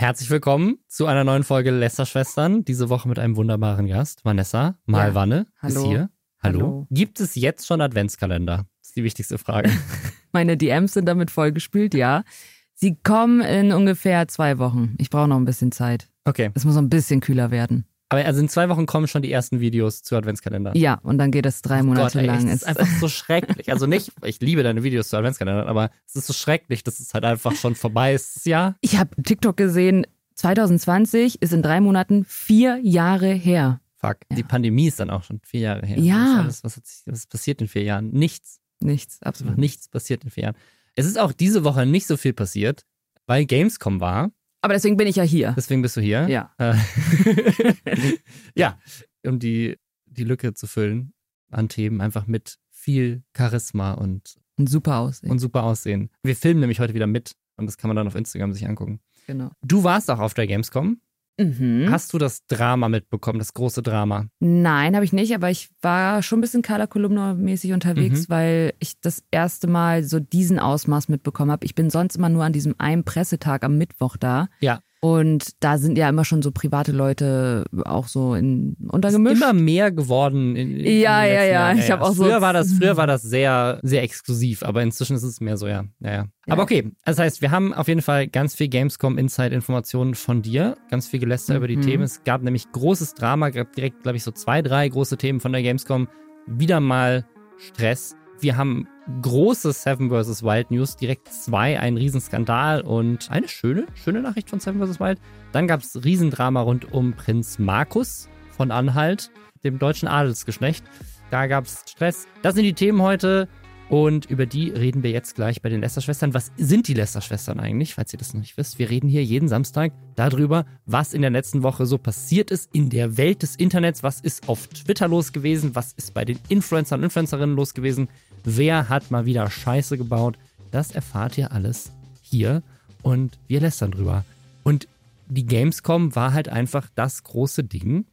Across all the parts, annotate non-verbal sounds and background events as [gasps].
Herzlich willkommen zu einer neuen Folge Lästerschwestern. Diese Woche mit einem wunderbaren Gast, Vanessa Malwanne Ja. ist Hallo. hier. Hallo. Hallo. Gibt es jetzt schon Adventskalender? Das ist die wichtigste Frage. [laughs] Meine DMs sind damit vollgespült, ja. Sie kommen in ungefähr zwei Wochen. Ich brauche noch ein bisschen Zeit. Okay. Es muss noch ein bisschen kühler werden. Aber also in zwei Wochen kommen schon die ersten Videos zu Adventskalender. Ja, und dann geht es drei Monate Gott, ey, lang. Es ist einfach [laughs] so schrecklich. Also nicht, ich liebe deine Videos zu Adventskalendern, aber es ist so schrecklich, dass es halt einfach schon vorbei ist. Jahr. ich habe TikTok gesehen, 2020 ist in drei Monaten vier Jahre her. Fuck. Die Pandemie ist dann auch schon vier Jahre her. Ja. Was, ist alles, was, sich, was passiert in vier Jahren? Nichts. Nichts, absolut. nichts passiert in vier Jahren. Es ist auch diese Woche nicht so viel passiert, weil Gamescom war. Aber deswegen bin ich ja hier. Deswegen bist du hier. Ja. Äh, [laughs] ja, um die, die Lücke zu füllen an Themen, einfach mit viel Charisma und, Und super aussehen. und super Aussehen. Wir filmen nämlich heute wieder mit und das kann man dann auf Instagram sich angucken. genau. Du warst auch auf der Gamescom. Mhm. Hast du das Drama mitbekommen, das große Drama? Nein, habe ich nicht, aber ich war schon ein bisschen Carla Kolumna-mäßig unterwegs, Mhm. weil ich das erste Mal so diesen Ausmaß mitbekommen habe. Ich bin sonst immer nur an diesem einen Pressetag am Mittwoch da. Ja. Und da sind ja immer schon so private Leute auch so in Ist untergemischt. immer mehr geworden. In, in Ja, den ja, ja. Jahren. Ich hab auch so- früher war das, [laughs] früher war das sehr, sehr exklusiv, aber inzwischen ist es mehr so, ja. ja, ja. Aber okay, das heißt, wir haben auf jeden Fall ganz viel Gamescom Insight Informationen von dir, ganz viel Geläster über die Mhm. Themen. Es gab nämlich großes Drama, gab direkt, glaube ich, so zwei, drei große Themen von der Gamescom. Wieder mal Stress. Wir haben große Seven vs. Wild News, direkt zwei, ein Riesenskandal und eine schöne, schöne Nachricht von Seven vs. Wild. Dann gab es Riesendrama rund um Prinz Markus von Anhalt, dem deutschen Adelsgeschlecht. Da gab es Stress. Das sind die Themen heute und über die reden wir jetzt gleich bei den Lester-Schwestern. Was sind die Lester-Schwestern eigentlich, falls ihr das noch nicht wisst? Wir reden hier jeden Samstag darüber, was in der letzten Woche so passiert ist in der Welt des Internets. Was ist auf Twitter los gewesen? Was ist bei den Influencern und Influencerinnen los gewesen? Wer hat mal wieder Scheiße gebaut? Das erfahrt ihr alles hier und wir lästern drüber. Und die Gamescom war halt einfach das große Ding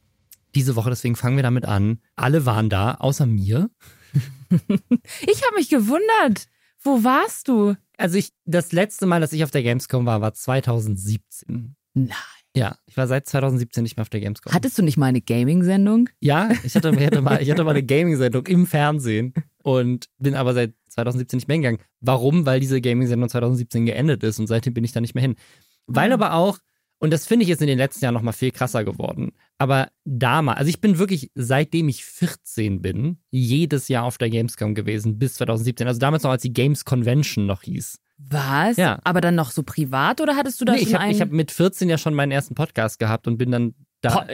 diese Woche, deswegen fangen wir damit an. Alle waren da, außer mir. [laughs] Ich habe mich gewundert. Wo warst du? Also ich, das letzte Mal, dass ich auf der Gamescom war, war 2017. Nein. Ja, ich war seit 2017 nicht mehr auf der Gamescom. Hattest du nicht mal eine Gaming-Sendung? ja, ich hatte, ich hatte mal, ich hatte mal eine [laughs] Gaming-Sendung im Fernsehen und bin aber seit 2017 nicht mehr hingegangen. Warum? Weil diese Gaming-Sendung 2017 geendet ist und seitdem bin ich da nicht mehr hin. Weil Ah. aber auch, und das finde ich jetzt in den letzten Jahren noch mal viel krasser geworden, aber damals, also ich bin wirklich, seitdem ich 14 bin, jedes Jahr auf der Gamescom gewesen, bis 2017. Also damals noch, als die Games Convention noch hieß. Was? Ja. Aber dann noch so privat oder hattest du da Nee, schon ich habe einen? ich hab mit 14 ja schon meinen ersten Podcast gehabt und bin dann da. Po-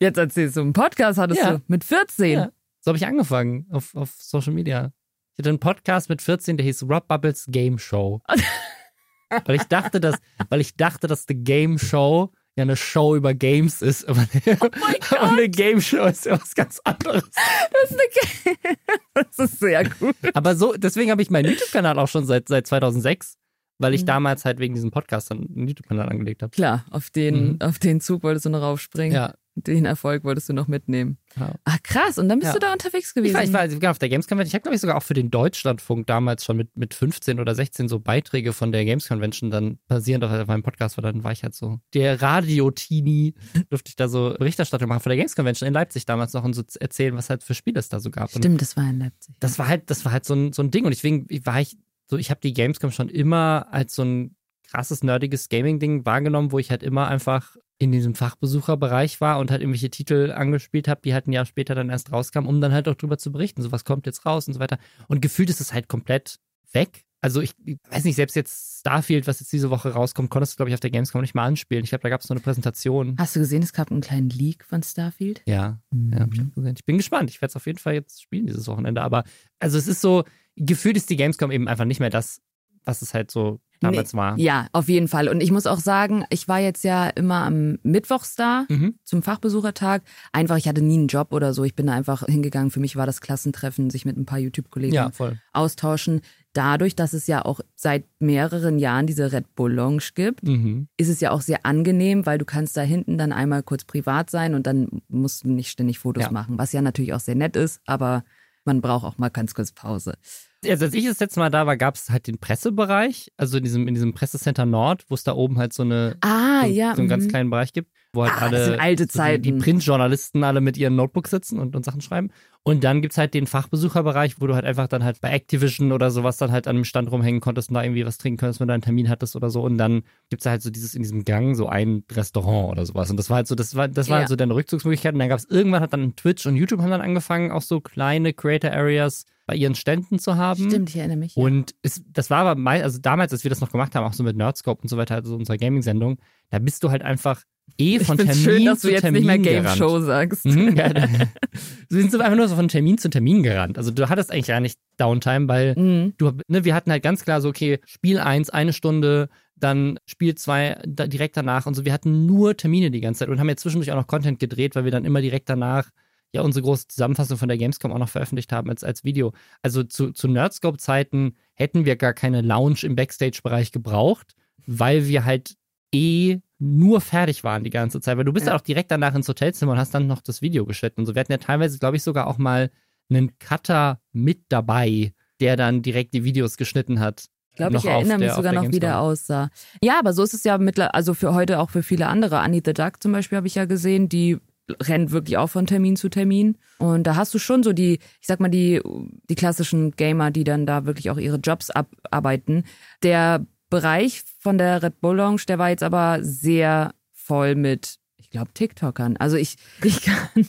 Jetzt erzählst du, einen Podcast hattest Ja. du mit 14. Ja. So habe ich angefangen auf, auf Social Media. Ich hatte einen Podcast mit 14, der hieß Rob Bubbles Game Show. [laughs] weil ich dachte, dass, weil ich dachte, dass The Game Show ja eine Show über Games ist, aber, [laughs] Oh aber eine [laughs] Game Show ist ja was ganz anderes. Das, ist eine [laughs] das ist sehr gut. Aber so, deswegen habe ich meinen YouTube-Kanal auch schon seit, seit 2006, weil ich Mhm. damals halt wegen diesem Podcast dann einen YouTube-Kanal angelegt habe. Klar, auf den, Mhm. auf den Zug wolltest du noch raufspringen. Ja. Den Erfolg wolltest du noch mitnehmen. Ja. Ah, krass. Und dann bist Ja. du da unterwegs Ich gewesen. war, ich war auf der Games Convention. Ich habe, glaube ich, sogar auch für den Deutschlandfunk damals schon mit, mit 15 oder 16 so Beiträge von der Games Convention dann basierend auf meinem Podcast, weil dann war ich halt so der Radio-Teenie, durfte ich da so Berichterstattung machen von der Games Convention in Leipzig damals noch und so erzählen, was halt für Spiele es da so gab. Und Stimmt, das war in Leipzig. das war halt, das war halt so ein, so ein Ding und deswegen war ich so, ich habe die Gamescom schon immer als so ein krasses, nerdiges Gaming-Ding wahrgenommen, wo ich halt immer einfach in diesem Fachbesucherbereich war und halt irgendwelche Titel angespielt habe, die halt ein Jahr später dann erst rauskamen, um dann halt auch drüber zu berichten, so was kommt jetzt raus und so weiter. Und gefühlt ist es halt komplett weg. Also ich, ich weiß nicht, selbst jetzt Starfield, was jetzt diese Woche rauskommt, konntest du, glaube ich, auf der Gamescom nicht mal anspielen. Ich glaube, da gab es nur eine Präsentation. Hast du gesehen, es gab einen kleinen Leak von Starfield? Ja, ja, hab ich. Ich bin gespannt. Ich werde es auf jeden Fall jetzt spielen dieses Wochenende. Aber also es ist so, gefühlt ist die Gamescom eben einfach nicht mehr das, was es halt so damals war. Ja, auf jeden Fall. Und ich muss auch sagen, ich war jetzt ja immer am Mittwochs da Mhm. zum Fachbesuchertag. Einfach, ich hatte nie einen Job oder so. Ich bin da einfach hingegangen. Für mich war das Klassentreffen, sich mit ein paar YouTube-Kollegen Ja, austauschen. Dadurch, dass es ja auch seit mehreren Jahren diese Red Bull Lounge gibt, Mhm. ist es ja auch sehr angenehm, weil du kannst da hinten dann einmal kurz privat sein und dann musst du nicht ständig Fotos Ja. machen, was ja natürlich auch sehr nett ist, aber man braucht auch mal ganz kurz Pause. Also als ich das letzte Mal da war, gab es halt den Pressebereich, also in diesem, in diesem Pressecenter Nord, wo es da oben halt so eine Ah, so, ja. so einen ganz mhm. kleinen Bereich gibt, wo halt Ah, alle das sind alte so die, Zeiten. die Printjournalisten alle mit ihren Notebooks sitzen und, und Sachen schreiben. Und dann gibt's halt den Fachbesucherbereich, wo du halt einfach dann halt bei Activision oder sowas dann halt an einem Stand rumhängen konntest und da irgendwie was trinken konntest, wenn du einen Termin hattest oder so. Und dann gibt's halt so dieses in diesem Gang so ein Restaurant oder sowas. Und das war halt so, das war, das war Ja. halt so deine Rückzugsmöglichkeit. Und dann gab's irgendwann hat dann Twitch und YouTube haben dann angefangen, auch so kleine Creator Areas bei ihren Ständen zu haben. Stimmt, ich erinnere mich. Und es, das war aber mal, also damals, als wir das noch gemacht haben, auch so mit Nerdscope und so weiter, also unserer Gaming-Sendung, da bist du halt einfach eh ich von finde Termin schön, dass zu du jetzt Termin nicht mehr Game gerannt. Show sagst. Mhm, ja, [laughs] da, sind einfach nur so von Termin zu Termin gerannt. Also du hattest eigentlich gar nicht Downtime, weil Mhm. du, ne, wir hatten halt ganz klar so, okay, Spiel 1 eine Stunde, dann Spiel 2 da, direkt danach und so. Wir hatten nur Termine die ganze Zeit und haben ja zwischendurch auch noch Content gedreht, weil wir dann immer direkt danach ja unsere große Zusammenfassung von der Gamescom auch noch veröffentlicht haben als, als Video. Also zu, zu Nerdscope-Zeiten hätten wir gar keine Lounge im Backstage-Bereich gebraucht, weil wir halt eh nur fertig waren die ganze Zeit. Weil du bist ja, auch direkt danach ins Hotelzimmer und hast dann noch das Video geschnitten und so. Wir hatten ja teilweise, glaube ich, sogar auch mal einen Cutter mit dabei, der dann direkt die Videos geschnitten hat. Ich glaube, ich erinnere mich der- sogar noch, wie der aussah. Ja, aber so ist es ja mittlerweile, also für heute auch für viele andere. Annie the Duck zum Beispiel habe ich ja gesehen, die rennt wirklich auch von Termin zu Termin. Und da hast du schon so die, ich sag mal, die, die klassischen Gamer, die dann da wirklich auch ihre Jobs abarbeiten. Der Bereich von der Red Bull Lounge, der war jetzt aber sehr voll mit, ich glaube, TikTokern. Also ich, [laughs] ich kann, [laughs]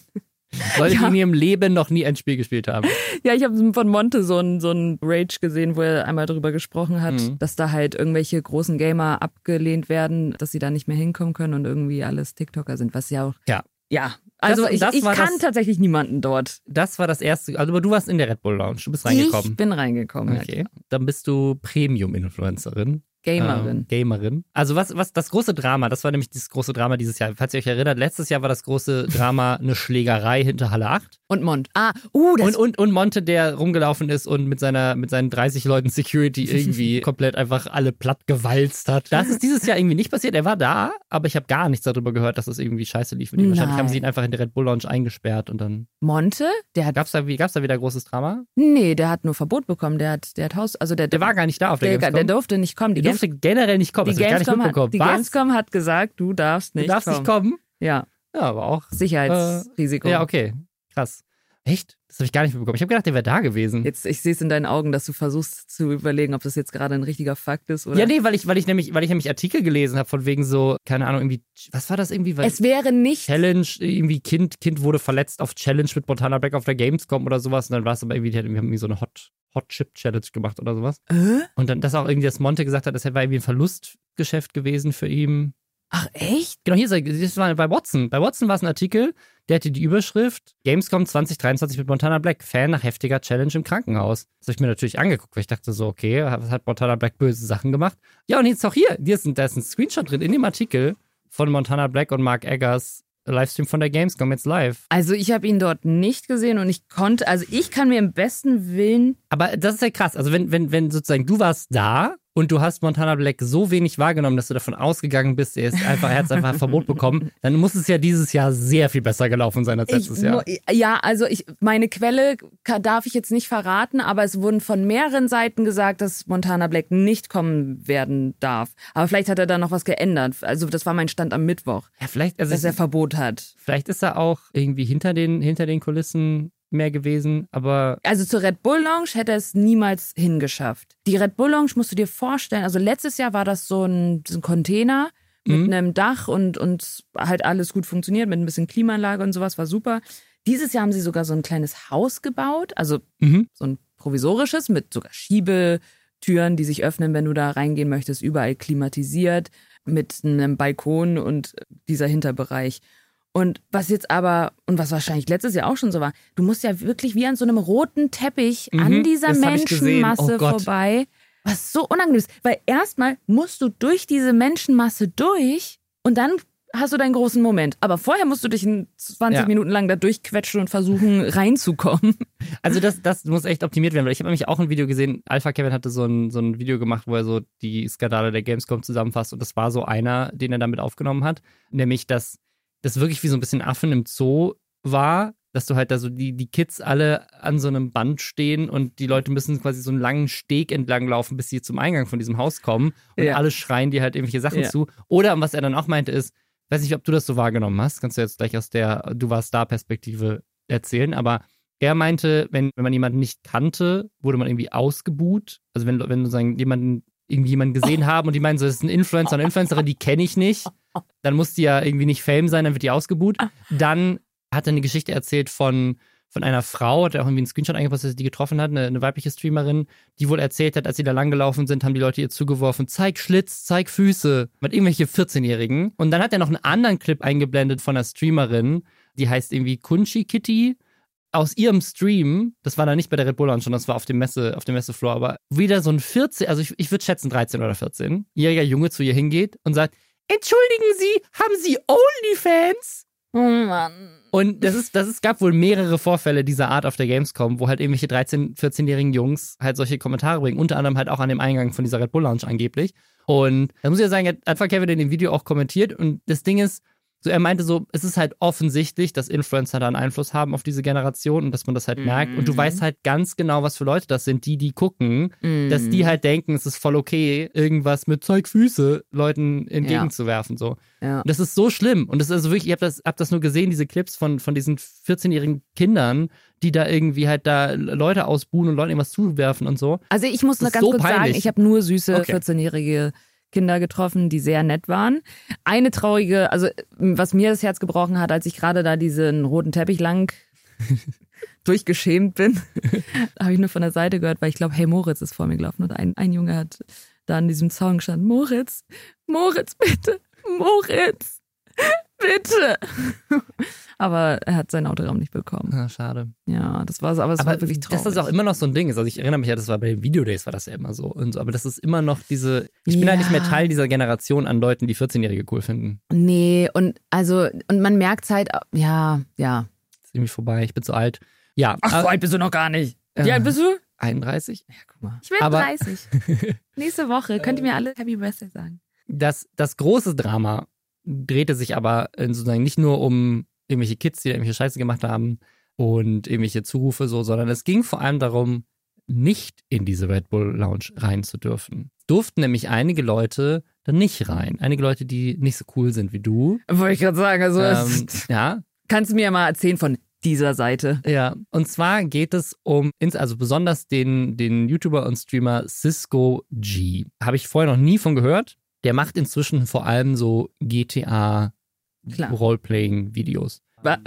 Leute, Ja. die in ihrem Leben noch nie ein Spiel gespielt haben. Ja, ich habe von Monte so ein so ein Rage gesehen, wo er einmal drüber gesprochen hat, Mhm. dass da halt irgendwelche großen Gamer abgelehnt werden, dass sie da nicht mehr hinkommen können und irgendwie alles TikToker sind, was ja auch. Ja. Ja. Also Das- ich, das ich kann das- tatsächlich niemanden dort. Das war das erste, also aber du warst in der Red Bull Lounge, du bist Ich reingekommen. bin reingekommen. Okay. Dann bist du Premium-Influencerin. Gamerin. Ähm, Gamerin. Also was, was, das große Drama, das war nämlich dieses große Drama dieses Jahr. Falls ihr euch erinnert, letztes Jahr war das große Drama [laughs] eine Schlägerei hinter Halle 8. Und Mond. Ah, uh, das Und, und, und Monte, der rumgelaufen ist und mit seiner, mit seinen 30 Leuten Security [laughs] irgendwie komplett einfach alle platt gewalzt hat. Das ist dieses Jahr irgendwie nicht passiert. Er war da, aber ich habe gar nichts darüber gehört, dass es irgendwie scheiße lief. mit ihm. Wahrscheinlich Nein. haben sie ihn einfach in der Red Bull Lounge eingesperrt und dann. Monte, der hat. Gab's da, gab's da wieder großes Drama? Nee, der hat nur Verbot bekommen. Der hat, der hat Haus. Also der, Der war gar nicht da auf der, der, der durfte nicht kommen. Die, durfte generell nicht kommen. die, Das hab ich gar nicht Gamescom, mitbekommen. hat, die? Gamescom hat gesagt, du darfst nicht du darfst kommen. nicht kommen? Ja, Ja, aber auch. Sicherheitsrisiko. Ja, okay. Krass. Echt? Das habe ich gar nicht mitbekommen. Ich habe gedacht, der wäre da gewesen. Jetzt, ich sehe es in deinen Augen, dass du versuchst zu überlegen, ob das jetzt gerade ein richtiger Fakt ist oder. Ja, nee, weil ich, weil ich nämlich, weil ich nämlich Artikel gelesen habe von wegen so, keine Ahnung, irgendwie, was war das irgendwie? Weil es wäre nicht. Challenge, irgendwie Kind, Kind wurde verletzt auf Challenge mit Montana Black auf der Gamescom oder sowas. Und dann war es aber irgendwie, die haben irgendwie so eine Hot, Hot Chip Challenge gemacht oder sowas. Äh? Und dann, dass auch irgendwie das Monte gesagt hat, das war irgendwie ein Verlustgeschäft gewesen für ihn. Ach echt? Genau, hier ist er, das war bei Watson. Bei Watson war es ein Artikel, der hatte die Überschrift Gamescom 2023 mit Montana Black, Fan nach heftiger Challenge im Krankenhaus. Das habe ich mir natürlich angeguckt, weil ich dachte so, okay, was hat Montana Black böse Sachen gemacht? Ja, und jetzt auch hier, hier ist ein, da ist ein Screenshot drin in dem Artikel von Montana Black und Mark Eggers Livestream von der Gamescom jetzt live. Also ich habe ihn dort nicht gesehen und ich konnte, also ich kann mir im besten Willen. Aber das ist ja krass. Also wenn, wenn, wenn sozusagen du warst da und du hast Montana Black so wenig wahrgenommen, dass du davon ausgegangen bist, er ist einfach, er hat einfach ein Verbot bekommen, dann muss es ja dieses Jahr sehr viel besser gelaufen sein als Ich, letztes Jahr. ja, also ich, meine Quelle darf ich jetzt nicht verraten, aber es wurden von mehreren Seiten gesagt, dass Montana Black nicht kommen werden darf. Aber vielleicht hat er da noch was geändert. Also das war mein Stand am Mittwoch, Ja, vielleicht, also dass er Verbot hat. vielleicht ist er auch irgendwie hinter den, hinter den Kulissen mehr gewesen, aber Also zur Red Bull Lounge hätte er es niemals hingeschafft. Die Red Bull Lounge musst du dir vorstellen, also letztes Jahr war das so ein, so ein Container mit Mhm. einem Dach und, und halt alles gut funktioniert, mit ein bisschen Klimaanlage und sowas, war super. Dieses Jahr haben sie sogar so ein kleines Haus gebaut, also mhm. so ein provisorisches mit sogar Schiebetüren, die sich öffnen, wenn du da reingehen möchtest, überall klimatisiert, mit einem Balkon und dieser Hinterbereich. Und was jetzt aber, und was wahrscheinlich letztes Jahr auch schon so war, du musst ja wirklich wie an so einem roten Teppich Mhm, an dieser gesehen. Menschenmasse Oh vorbei. Was so unangenehm ist. Weil erstmal musst du durch diese Menschenmasse durch und dann hast du deinen großen Moment. Aber vorher musst du dich in 20 Ja. Minuten lang da durchquetschen und versuchen [laughs] reinzukommen. Also das, das muss echt optimiert werden, weil ich habe nämlich auch ein Video gesehen, Alpha Kevin hatte so ein, so ein Video gemacht, wo er so die Skandale der Gamescom zusammenfasst und das war so einer, den er damit aufgenommen hat, nämlich dass das wirklich wie so ein bisschen Affen im Zoo war, dass du halt da so die, die Kids alle an so einem Band stehen und die Leute müssen quasi so einen langen Steg entlang laufen, bis sie zum Eingang von diesem Haus kommen und Ja. alle schreien dir halt irgendwelche Sachen Ja. zu. Oder was er dann auch meinte ist, weiß nicht, ob du das so wahrgenommen hast, kannst du jetzt gleich aus der Du warst da Perspektive erzählen, aber er meinte, wenn, wenn man jemanden nicht kannte, wurde man irgendwie ausgebuht. Also wenn, wenn sozusagen jemanden, irgendwie jemanden gesehen [laughs] haben und die meinen so, das ist ein Influencer, eine Influencerin, die kenne ich nicht, dann muss die ja irgendwie nicht Fame sein, dann wird die ausgebuht. Dann hat er eine Geschichte erzählt von, von einer Frau, hat er auch irgendwie einen Screenshot eingepostet, dass sie die getroffen hat, eine, eine weibliche Streamerin, die wohl erzählt hat, als sie da langgelaufen sind, haben die Leute ihr zugeworfen, zeig Schlitz, zeig Füße, mit irgendwelche 14-Jährigen. Und dann hat er noch einen anderen Clip eingeblendet von einer Streamerin, die heißt irgendwie Kunchi Kitty, aus ihrem Stream, das war da nicht bei der Red Bull sondern das war auf dem Messe, auf dem Messefloor, aber wieder so ein 14, also ich, ich würde schätzen 13 oder 14, jähriger Junge zu ihr hingeht und sagt, entschuldigen Sie, haben Sie Onlyfans? Oh Mann. Und das ist, das ist, gab wohl mehrere Vorfälle dieser Art auf der Gamescom, wo halt irgendwelche 13-, 14-jährigen Jungs halt solche Kommentare bringen, unter anderem halt auch an dem Eingang von dieser Red Bull Lounge angeblich. Und da muss ich ja sagen, hat einfach Kevin in dem Video auch kommentiert und das Ding ist, so er meinte so, es ist halt offensichtlich, dass Influencer da einen Einfluss haben auf diese Generation und dass man das halt merkt. Und du Mhm. weißt halt ganz genau, was für Leute das sind, die, die gucken, dass die halt denken, es ist voll okay, irgendwas mit Zeug Füße Leuten entgegenzuwerfen. So. Ja. Und das ist so schlimm. Und das ist also wirklich, ich habe das, hab das nur gesehen, diese Clips von, von diesen 14-jährigen Kindern, die da irgendwie halt da Leute ausbuhen und Leuten irgendwas zuwerfen und so. Also ich muss Das ist ganz so kurz sagen, peinlich. ich habe nur süße Okay. 14-jährige Kinder getroffen, die sehr nett waren. Eine traurige, also was mir das Herz gebrochen hat, als ich gerade da diesen roten Teppich lang [laughs] durchgeschämt bin, habe ich nur von der Seite gehört, weil ich glaube, hey Moritz ist vor mir gelaufen und ein, ein Junge hat da an diesem Zaun gestanden, Moritz, Moritz, bitte, Moritz, bitte. [laughs] Aber er hat sein Autogramm nicht bekommen. Ah, schade. Ja, das war aber es Aber war wirklich traurig. dass das auch immer noch so ein Ding ist. Also ich erinnere mich ja, das war bei den Videodays war das ja immer so. Und so. Aber das ist immer noch diese, ich bin halt nicht mehr Ja. Teil dieser Generation an Leuten, die 14-Jährige cool finden. Nee, und also, und man merkt halt, ja, ja. ist irgendwie vorbei, ich bin zu alt. Ja, Ach, so aber- alt bist du noch gar nicht. Wie Ja. alt bist du? 31. Ja, guck mal. Ich werde Aber- 30. [laughs] Nächste Woche könnt ihr mir alle Happy Birthday sagen. Das, das große Drama drehte sich aber äh, sozusagen nicht nur um irgendwelche Kids, die da irgendwelche Scheiße gemacht haben und irgendwelche Zurufe so, sondern es ging vor allem darum, nicht in diese Red Bull Lounge rein zu dürfen. Durften nämlich einige Leute da nicht rein. Einige Leute, die nicht so cool sind wie du. Wollte ich gerade sagen, also Ähm, ja, kannst du mir mal erzählen von dieser Seite. Ja, und zwar geht es um, ins- also besonders den, den YouTuber und Streamer Cisco G. Habe ich vorher noch nie von gehört. Der macht inzwischen vor allem so GTA Klar. Roleplaying-Videos. Wa-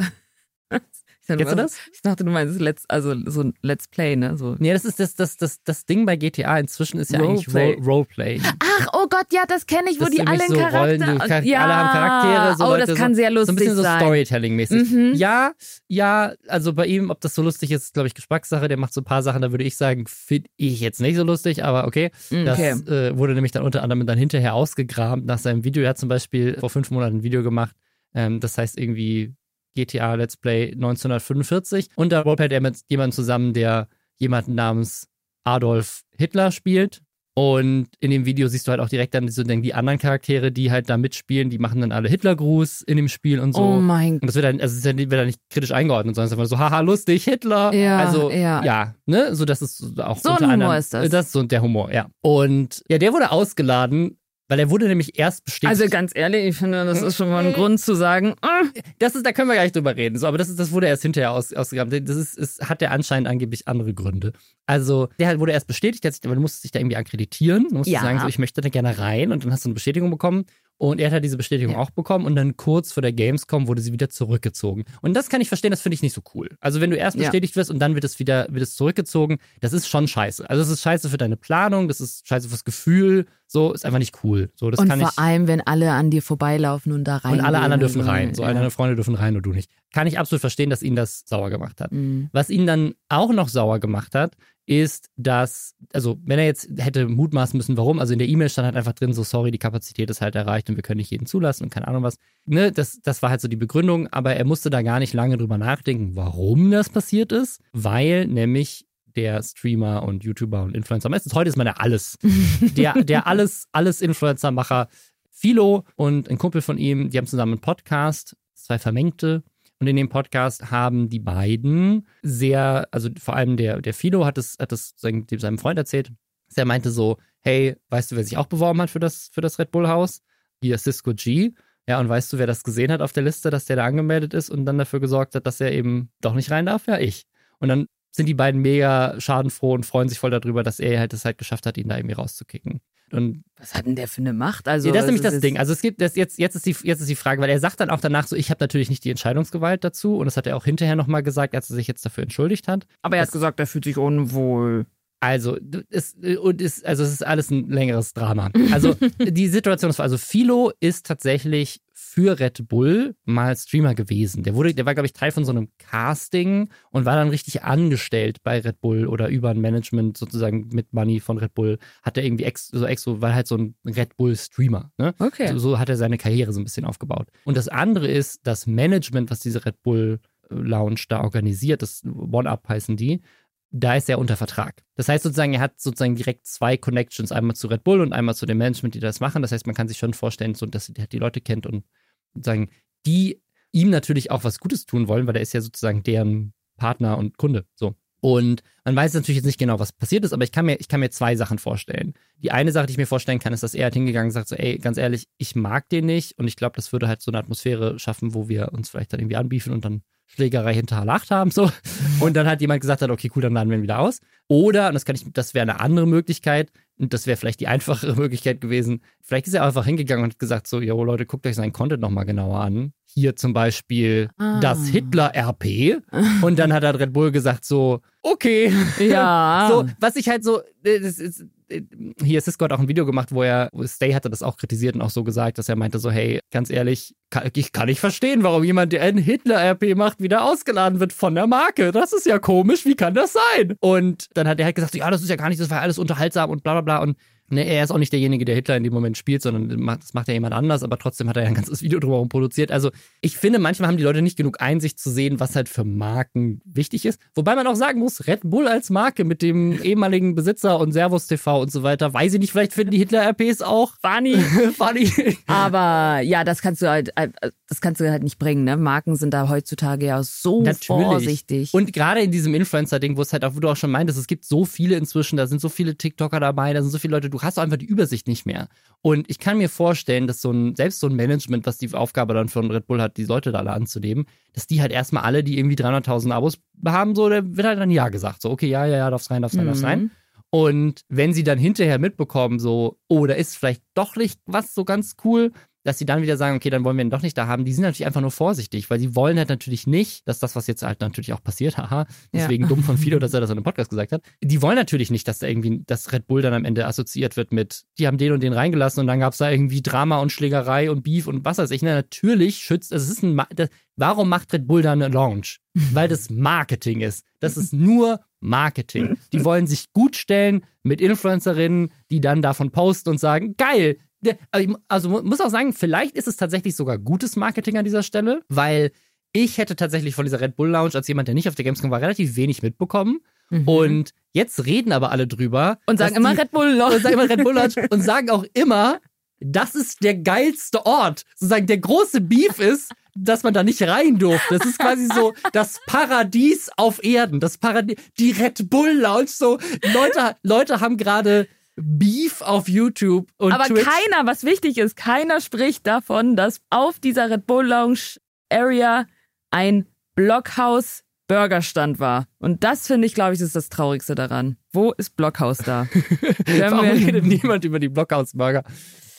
[laughs] Ich dachte, Kennst du was- das? Ich dachte, du meinst Let's, also so ein Let's Play, ne? So. Nee, das ist das, das, das, das Ding bei GTA inzwischen ist ja eigentlich Roleplay. Role- Roleplay. Ach, oh Gott, ja, das kenne ich, wo Das die alle so Rollen, Charakter... du, Char ja. alle haben Charaktere. So oh, Leute, das kann so, sehr So lustig ein bisschen so sein. Storytelling-mäßig. Mhm. Ja, ja, also bei ihm, ob das so lustig ist, glaube ich, Geschmackssache. Der macht so ein paar Sachen, da würde ich sagen, finde ich jetzt nicht so lustig, aber okay. Das Okay. äh, wurde nämlich dann unter anderem dann hinterher ausgegraben nach seinem Video. Er hat zum Beispiel vor fünf Monaten ein Video gemacht, ähm, das heißt irgendwie GTA Let's Play 1945. Und da roleplayt er mit jemandem zusammen, der jemanden namens Adolf Hitler spielt. Und in dem Video siehst du halt auch direkt dann so die anderen Charaktere, die halt da mitspielen, die machen dann alle Hitlergruß in dem Spiel und so. Oh mein Und das wird dann, also ja- wird dann nicht kritisch eingeordnet, sondern es ist einfach so, haha, lustig, Hitler. Ja, also, ja. ja, ne, so das ist auch So ein unter Humor anderem, ist das. Das ist so der Humor, ja. Und ja, der wurde ausgeladen, weil er wurde nämlich erst bestätigt. Also ganz ehrlich, ich finde, das ist schon mal ein Grund zu sagen, äh, das ist, da können wir gar nicht drüber reden, so, aber das ist, das wurde erst hinterher aus, ausgegraben. Das ist, es hat der anscheinend angeblich andere Gründe. Also, der wurde erst bestätigt, der hat sich, aber du musstest dich da irgendwie akkreditieren. Du musst Ja. sagen, so, ich möchte da gerne rein und dann hast du eine Bestätigung bekommen. Und er hat halt diese Bestätigung Ja. auch bekommen und dann kurz vor der Gamescom wurde sie wieder zurückgezogen. Und das kann ich verstehen, das finde ich nicht so cool. Also wenn du erst Ja. bestätigt wirst und dann wird es wieder wird es zurückgezogen, das ist schon scheiße. Also es ist scheiße für deine Planung, das ist scheiße fürs Gefühl, so ist einfach nicht cool. So das und kann vor ich allem, wenn alle an dir vorbeilaufen und da rein. und alle anderen dürfen ja. rein. So, alle deine Freunde dürfen rein und du nicht. Kann ich absolut verstehen, dass ihn das sauer gemacht hat. Mhm. Was ihn dann auch noch sauer gemacht hat, ist, dass, also wenn er jetzt hätte mutmaßen müssen, warum, also in der E-Mail stand halt einfach drin, so sorry, die Kapazität ist halt erreicht und wir können nicht jeden zulassen und keine Ahnung was. Ne, das, das war halt so die Begründung, aber er musste da gar nicht lange drüber nachdenken, warum das passiert ist, weil nämlich der Streamer und YouTuber und Influencer, meistens heute ist man ja alles, [laughs] der, der alles, alles Influencer-Macher, Philo und ein Kumpel von ihm, die haben zusammen einen Podcast, zwei Vermengte, Und in dem Podcast haben die beiden sehr, also vor allem der, der Philo hat es, hat es seinem, Freund erzählt. Der meinte so, hey, weißt du, wer sich auch beworben hat für das, für das Red Bull Haus? Hier Cisco G. Ja, und weißt du, wer das gesehen hat auf der Liste, dass der da angemeldet ist und dann dafür gesorgt hat, dass er eben doch nicht rein darf? Ja, ich. Und dann sind die beiden mega schadenfroh und freuen sich voll darüber, dass er halt es halt geschafft hat, ihn da irgendwie rauszukicken. Und was hat denn der für eine Macht? Also, ja, das ist nämlich das Ding. Also es gibt das jetzt, jetzt ist die, jetzt ist die Frage, weil er sagt dann auch danach so, ich habe natürlich nicht die Entscheidungsgewalt dazu und das hat er auch hinterher nochmal gesagt, als er sich jetzt dafür entschuldigt hat. Aber er hat gesagt, er fühlt sich unwohl. Also, es, und ist, also es ist alles ein längeres Drama. Also, [laughs] die Situation ist, also Philo ist tatsächlich für Red Bull mal Streamer gewesen. Der wurde, der war, glaube ich, Teil von so einem Casting und war dann richtig angestellt bei Red Bull oder über ein Management sozusagen mit Money von Red Bull. Hat er irgendwie ex, so exo, war halt so ein Red Bull-Streamer. Ne? Okay. So, so hat er seine Karriere so ein bisschen aufgebaut. Und das andere ist, das Management, was diese Red Bull Lounge da organisiert, das One-Up heißen die, da ist er unter Vertrag. Das heißt sozusagen, er hat sozusagen direkt zwei Connections, einmal zu Red Bull und einmal zu dem Management, die das machen. Das heißt, man kann sich schon vorstellen, so, dass er die Leute kennt und sozusagen die ihm natürlich auch was Gutes tun wollen, weil er ist ja sozusagen deren Partner und Kunde. So. Und man weiß natürlich jetzt nicht genau, was passiert ist, aber ich kann mir, ich kann mir zwei Sachen vorstellen. Die eine Sache, die ich mir vorstellen kann, ist, dass er halt hingegangen und sagt so, ey, ganz ehrlich, ich mag den nicht und ich glaube, das würde halt so eine Atmosphäre schaffen, wo wir uns vielleicht dann irgendwie anbiefen und dann Schlägerei hinter Lacht haben, so. [laughs] Und dann hat jemand gesagt hat, okay, cool, dann laden wir ihn wieder aus. Oder, und das kann ich, das wäre eine andere Möglichkeit, und das wäre vielleicht die einfachere [laughs] Möglichkeit gewesen. Vielleicht ist er einfach hingegangen und hat gesagt so, jo Leute, guckt euch seinen Content nochmal genauer an. Hier zum Beispiel Ah. das Hitler-RP. [laughs] Und dann hat er Red Bull gesagt so, okay. [laughs] Ja. So, was ich halt so, äh, das ist, äh, hier Cisco hat auch ein Video gemacht, wo er, Stay hatte das auch kritisiert und auch so gesagt, dass er meinte so, hey, ganz ehrlich, kann, ich kann nicht verstehen, warum jemand, der ein Hitler-RP macht, wieder ausgeladen wird von der Marke. Das ist ja komisch, wie kann das sein? Und dann hat er halt gesagt, so, ja, das ist ja gar nicht, das war alles unterhaltsam und bla bla bla und Ne, er ist auch nicht derjenige, der Hitler in dem Moment spielt, sondern macht- das macht ja jemand anders, aber trotzdem hat er ja ein ganzes Video drumherum produziert. Also ich finde, manchmal haben die Leute nicht genug Einsicht zu sehen, was halt für Marken wichtig ist. Wobei man auch sagen muss, Red Bull als Marke mit dem ehemaligen Besitzer und Servus TV und so weiter, weiß ich nicht, vielleicht finden die Hitler-RPs auch Funny. [laughs] funny. Aber ja, das kannst du halt, äh, das kannst du halt nicht bringen, ne? Marken sind da heutzutage ja so Natürlich. vorsichtig. Und gerade in diesem Influencer-Ding, wo es halt auch, wo du auch schon meintest, es gibt so viele inzwischen, da sind so viele TikToker dabei, da sind so viele Leute, du hast einfach die Übersicht nicht mehr. Und ich kann mir vorstellen, dass so ein, selbst so ein Management, was die Aufgabe dann von Red Bull hat, die Leute da alle anzunehmen, dass die halt erstmal alle, die irgendwie 300.000 Abos haben, so, da wird halt dann Ja gesagt. So, okay, ja, ja, ja, darf's rein, darf's rein, darf's Mhm. rein. Und wenn sie dann hinterher mitbekommen, so, oh, da ist vielleicht doch nicht was so ganz cool, dass sie dann wieder sagen, okay, dann wollen wir ihn doch nicht da haben, die sind natürlich einfach nur vorsichtig, weil sie wollen halt natürlich nicht, dass das, was jetzt halt natürlich auch passiert, [laughs] haha, deswegen dumm von Fido, dass er das in einem Podcast gesagt hat, die wollen natürlich nicht, dass da irgendwie das Red Bull dann am Ende assoziiert wird mit, die haben den und den reingelassen und dann gab es da irgendwie Drama und Schlägerei und Beef und was weiß ich. Na, natürlich schützt, also es ist ein, das, warum macht Red Bull da eine Launch? Weil das Marketing ist. Das ist nur Marketing. Die wollen sich gut stellen mit Influencerinnen, die dann davon posten und sagen, geil. Also mu- muss auch sagen, vielleicht ist es tatsächlich sogar gutes Marketing an dieser Stelle, weil ich hätte tatsächlich von dieser Red Bull Lounge als jemand, der nicht auf der Gamescom war, relativ wenig mitbekommen. Und jetzt reden aber alle drüber. und sagen immer die, Red Bull und sagen immer Red Bull Lounge und sagen auch immer, das ist der geilste Ort. Sozusagen der große Beef ist, dass man da nicht rein durfte. Das ist quasi so das Paradies auf Erden. Das Paradies, die Red Bull Lounge. So, Leute, Leute haben gerade Beef auf YouTube und Aber Twitch. keiner, was wichtig ist, keiner spricht davon, dass auf dieser Red Bull Lounge Area ein Blockhaus Burgerstand war. Und das finde ich, glaube ich, ist das Traurigste daran. Wo ist Blockhaus da? [laughs] Warum redet niemand über die Blockhausburger?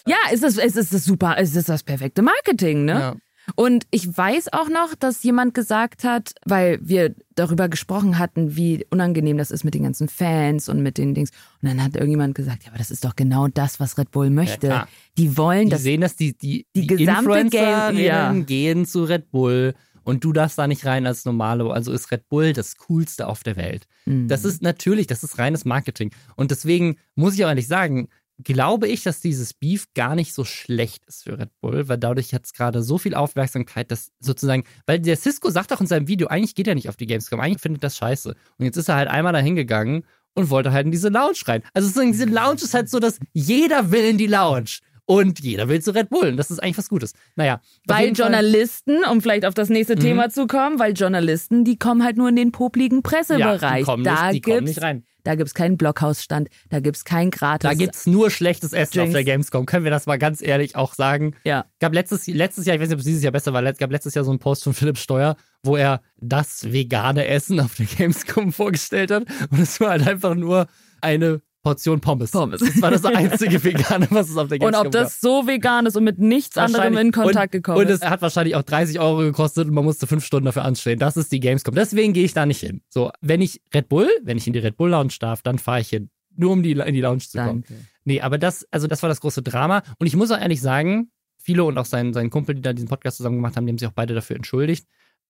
ja, es ist, es ist das super, es ist das perfekte Marketing, ne? Ja. Und ich weiß auch noch, dass jemand gesagt hat, weil wir darüber gesprochen hatten, wie unangenehm das ist mit den ganzen Fans und mit den Dings. Und dann hat irgendjemand gesagt, ja, aber das ist doch genau das, was Red Bull möchte. klar. die wollen, Die dass sehen, dass die, die, die gesamte Influencerinnen Game- ja. gehen zu Red Bull und du darfst da nicht rein als normale. Also ist Red Bull das coolste auf der Welt. Mhm. Das ist natürlich, das ist reines Marketing. Und deswegen muss ich auch ehrlich sagen, glaube ich, dass dieses Beef gar nicht so schlecht ist für Red Bull, weil dadurch hat es gerade so viel Aufmerksamkeit, dass sozusagen, weil der Cisco sagt auch in seinem Video, eigentlich geht er nicht auf die Gamescom, eigentlich findet das scheiße. Und jetzt ist er halt einmal da hingegangen und wollte halt in diese Lounge rein. Also sozusagen diese Lounge ist halt so, dass jeder will in die Lounge. Und jeder will zu Red Bull. Und das ist eigentlich was Gutes. Naja. Weil Journalisten, um vielleicht auf das nächste mhm. Thema zu kommen, weil Journalisten, die kommen halt nur in den popligen Pressebereich. Ja, die kommen da nicht, die kommen nicht rein. Da gibt's keinen Blockhausstand, da gibt's kein gratis. Da gibt's nur schlechtes Essen Drinks. auf der Gamescom. Können wir das mal ganz ehrlich auch sagen? Ja. Gab letztes, letztes Jahr, ich weiß nicht, ob es dieses Jahr besser war, gab letztes Jahr so einen Post von Philipp Steuer, wo er das vegane Essen auf der Gamescom [laughs] vorgestellt hat. Und es war halt einfach nur eine Portion Pommes. Pommes. Das war das [laughs] einzige Vegane, was es auf der Gamescom Und ob das gab. so vegan ist und mit nichts anderem in Kontakt und, gekommen ist. Und es hat wahrscheinlich auch 30 Euro gekostet und man musste fünf Stunden dafür anstehen. Das ist die Gamescom. Deswegen gehe ich da nicht hin. So, wenn ich Red Bull, wenn ich in die Red Bull Lounge darf, dann fahre ich hin. Nur um die, in die Lounge zu kommen. Danke. Nee, aber das, also das war das große Drama. Und ich muss auch ehrlich sagen, viele und auch sein, sein Kumpel, die da diesen Podcast zusammen gemacht haben, die haben sich auch beide dafür entschuldigt.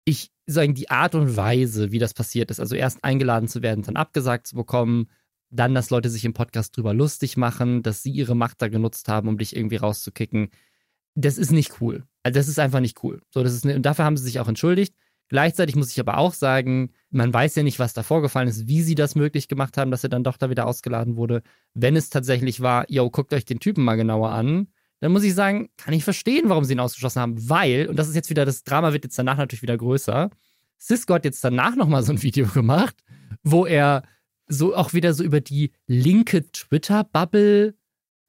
Ich sagen, die Art und Weise, wie das passiert ist, also erst eingeladen zu werden, dann abgesagt zu bekommen, dann, dass Leute sich im Podcast drüber lustig machen, dass sie ihre Macht da genutzt haben, um dich irgendwie rauszukicken. Das ist nicht cool. Also das ist einfach nicht cool. So, das ist ne, und dafür haben sie sich auch entschuldigt. Gleichzeitig muss ich aber auch sagen, man weiß ja nicht, was da vorgefallen ist, wie sie das möglich gemacht haben, dass er dann doch da wieder ausgeladen wurde. Wenn es tatsächlich war, yo, guckt euch den Typen mal genauer an, dann muss ich sagen, kann ich verstehen, warum sie ihn ausgeschlossen haben, weil, und das ist jetzt wieder, das Drama wird jetzt danach natürlich wieder größer, Cisco hat jetzt danach nochmal so ein Video gemacht, wo er so auch wieder so über die linke Twitter-Bubble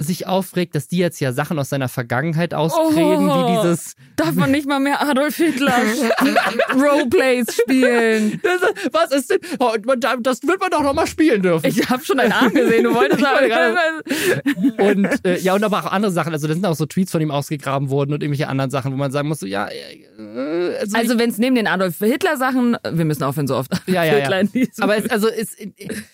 sich aufregt, dass die jetzt ja Sachen aus seiner Vergangenheit ausgräben, oh, wie dieses. Darf man nicht mal mehr Adolf Hitler [laughs] Roleplays spielen? Das, was ist denn? Oh, das wird man doch noch mal spielen dürfen. Ich habe schon einen Arm gesehen, du wolltest [laughs] aber Und äh, ja, und aber auch andere Sachen. Also, da sind auch so Tweets von ihm ausgegraben worden und irgendwelche anderen Sachen, wo man sagen muss, so, ja. Äh, also, also wenn es neben den Adolf Hitler Sachen, wir müssen aufhören, so oft ja, ja, ja. Aber es, also, es,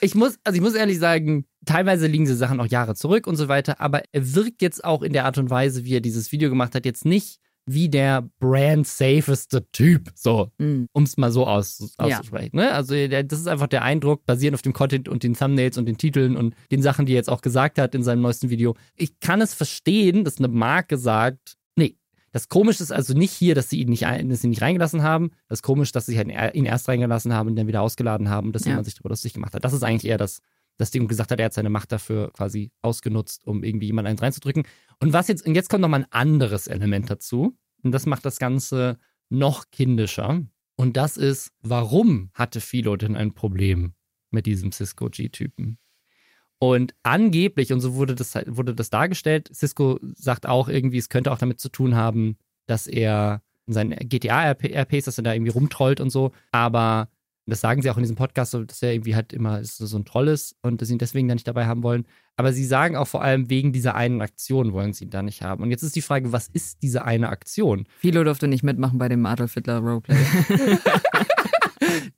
ich muss, also ich muss ehrlich sagen, teilweise liegen diese Sachen auch Jahre zurück und so weiter, aber er wirkt jetzt auch in der Art und Weise, wie er dieses Video gemacht hat, jetzt nicht wie der brand-safeste Typ, so, mm. um es mal so aus, auszusprechen. Ja. Ne? Also das ist einfach der Eindruck, basierend auf dem Content und den Thumbnails und den Titeln und den Sachen, die er jetzt auch gesagt hat in seinem neuesten Video. Ich kann es verstehen, dass eine Marke sagt, nee, das Komische ist also nicht hier, dass sie ihn nicht, dass sie ihn nicht reingelassen haben. Das Komische, dass sie halt ihn erst reingelassen haben und dann wieder ausgeladen haben, dass ja. jemand sich darüber lustig gemacht hat. Das ist eigentlich eher das, das Ding gesagt hat, er hat seine Macht dafür quasi ausgenutzt, um irgendwie jemand eins reinzudrücken. Und was jetzt, und jetzt kommt nochmal ein anderes Element dazu. Und das macht das Ganze noch kindischer. Und das ist, warum hatte Philo denn ein Problem mit diesem Cisco G-Typen? Und angeblich, und so wurde das, wurde das dargestellt, Cisco sagt auch irgendwie, es könnte auch damit zu tun haben, dass er in seinen GTA-RPs, dass er da irgendwie rumtrollt und so. Aber das sagen sie auch in diesem Podcast, dass er irgendwie halt immer so ein Troll ist und dass sie ihn deswegen da nicht dabei haben wollen. Aber sie sagen auch vor allem wegen dieser einen Aktion wollen sie ihn da nicht haben. Und jetzt ist die Frage, was ist diese eine Aktion? Philo durfte nicht mitmachen bei dem Adolf Hitler Roleplay. [laughs]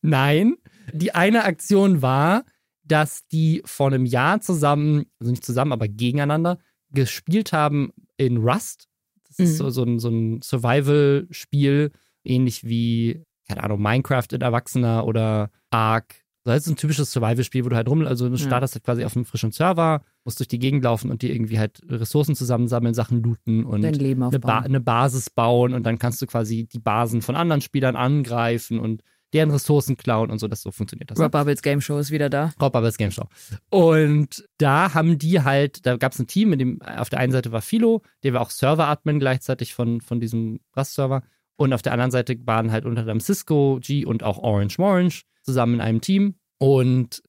Nein, die eine Aktion war, dass die vor einem Jahr zusammen, also nicht zusammen, aber gegeneinander gespielt haben in Rust. Das ist mhm. so, so ein, so ein Survival-Spiel, ähnlich wie keine Ahnung, Minecraft in Erwachsener oder Ark. Das ist ein typisches Survival-Spiel, wo du halt rum, also du startest halt quasi auf einem frischen Server, musst durch die Gegend laufen und dir irgendwie halt Ressourcen zusammensammeln, Sachen looten und eine, ba eine, Basis bauen und dann kannst du quasi die Basen von anderen Spielern angreifen und deren Ressourcen klauen und so, das so funktioniert das. Rob ne? Bubbles Game Show ist wieder da. Rob Bubbles Game Show. Und da haben die halt, da gab es ein Team, in dem auf der einen Seite war Philo, der war auch Server-Admin gleichzeitig von, von diesem Rust-Server und auf der anderen Seite waren halt unter anderem Cisco, G und auch Orange Morange zusammen in einem Team und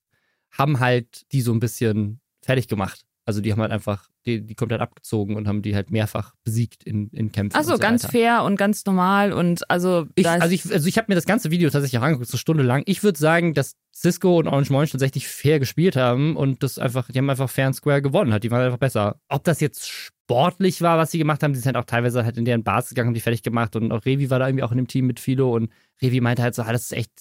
haben halt die so ein bisschen fertig gemacht. Also die haben halt einfach die, die komplett abgezogen und haben die halt mehrfach besiegt in, in Kämpfen. Achso, so ganz weiter. fair und ganz normal und also. Ich, also ich, also ich habe mir das ganze Video tatsächlich auch angeguckt, so stundenlang. Ich würde sagen, dass Cisco und Orange Morange tatsächlich fair gespielt haben und das einfach, die haben einfach fair and square gewonnen hat. Die waren einfach besser. Ob das jetzt sportlich war, was sie gemacht haben, sie sind halt auch teilweise halt in deren Bars gegangen, haben die fertig gemacht und auch Revi war da irgendwie auch in dem Team mit Philo und Revi meinte halt so, ah, das ist echt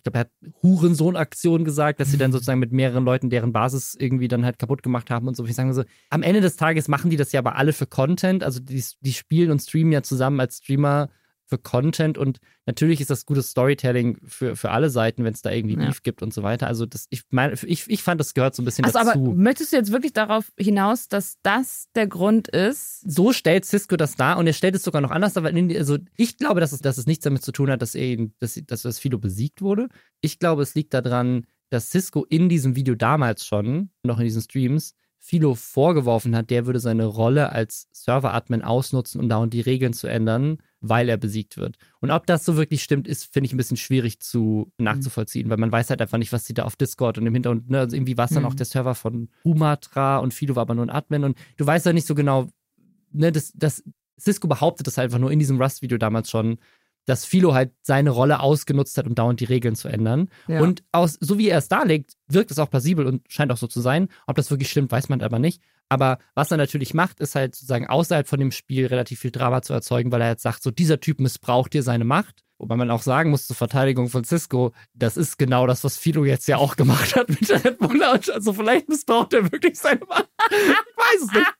ich glaube, er hat Hurensohn-Aktion gesagt, dass sie dann sozusagen mit mehreren Leuten deren Basis irgendwie dann halt kaputt gemacht haben und so. Ich sage so, am Ende des Tages machen die das ja aber alle für Content. Also die, die spielen und streamen ja zusammen als Streamer für Content und natürlich ist das gutes Storytelling für, für alle Seiten, wenn es da irgendwie Beef gibt und so weiter. Also das, ich meine, ich, ich fand, das gehört so ein bisschen also, dazu. Aber möchtest du jetzt wirklich darauf hinaus, dass das der Grund ist? So stellt Cisco das dar und er stellt es sogar noch anders, aber also ich glaube, dass es, dass es nichts damit zu tun hat, dass er ihn, dass, dass das Philo besiegt wurde. Ich glaube, es liegt daran, dass Cisco in diesem Video damals schon, noch in diesen Streams, Philo vorgeworfen hat, der würde seine Rolle als Server-Admin ausnutzen, um da und die Regeln zu ändern, weil er besiegt wird. Und ob das so wirklich stimmt, ist, finde ich, ein bisschen schwierig zu nachzuvollziehen, mhm. weil man weiß halt einfach nicht, was sie da auf Discord und im Hintergrund, ne, also irgendwie war es dann mhm. auch der Server von Humatra und Philo war aber nur ein Admin und du weißt ja nicht so genau, ne, das, das Cisco behauptet das einfach nur in diesem Rust-Video damals schon, dass Philo halt seine Rolle ausgenutzt hat, um dauernd die Regeln zu ändern. Ja. Und aus, so wie er es darlegt, wirkt es auch plausibel und scheint auch so zu sein. Ob das wirklich stimmt, weiß man aber nicht. Aber was er natürlich macht, ist halt sozusagen außerhalb von dem Spiel relativ viel Drama zu erzeugen, weil er jetzt sagt, so dieser Typ missbraucht dir seine Macht. Wobei man auch sagen muss zur Verteidigung von Cisco, das ist genau das, was Philo jetzt ja auch gemacht hat mit der Red Bull Lounge. Also vielleicht missbraucht er wirklich seine Macht. Ich weiß es nicht.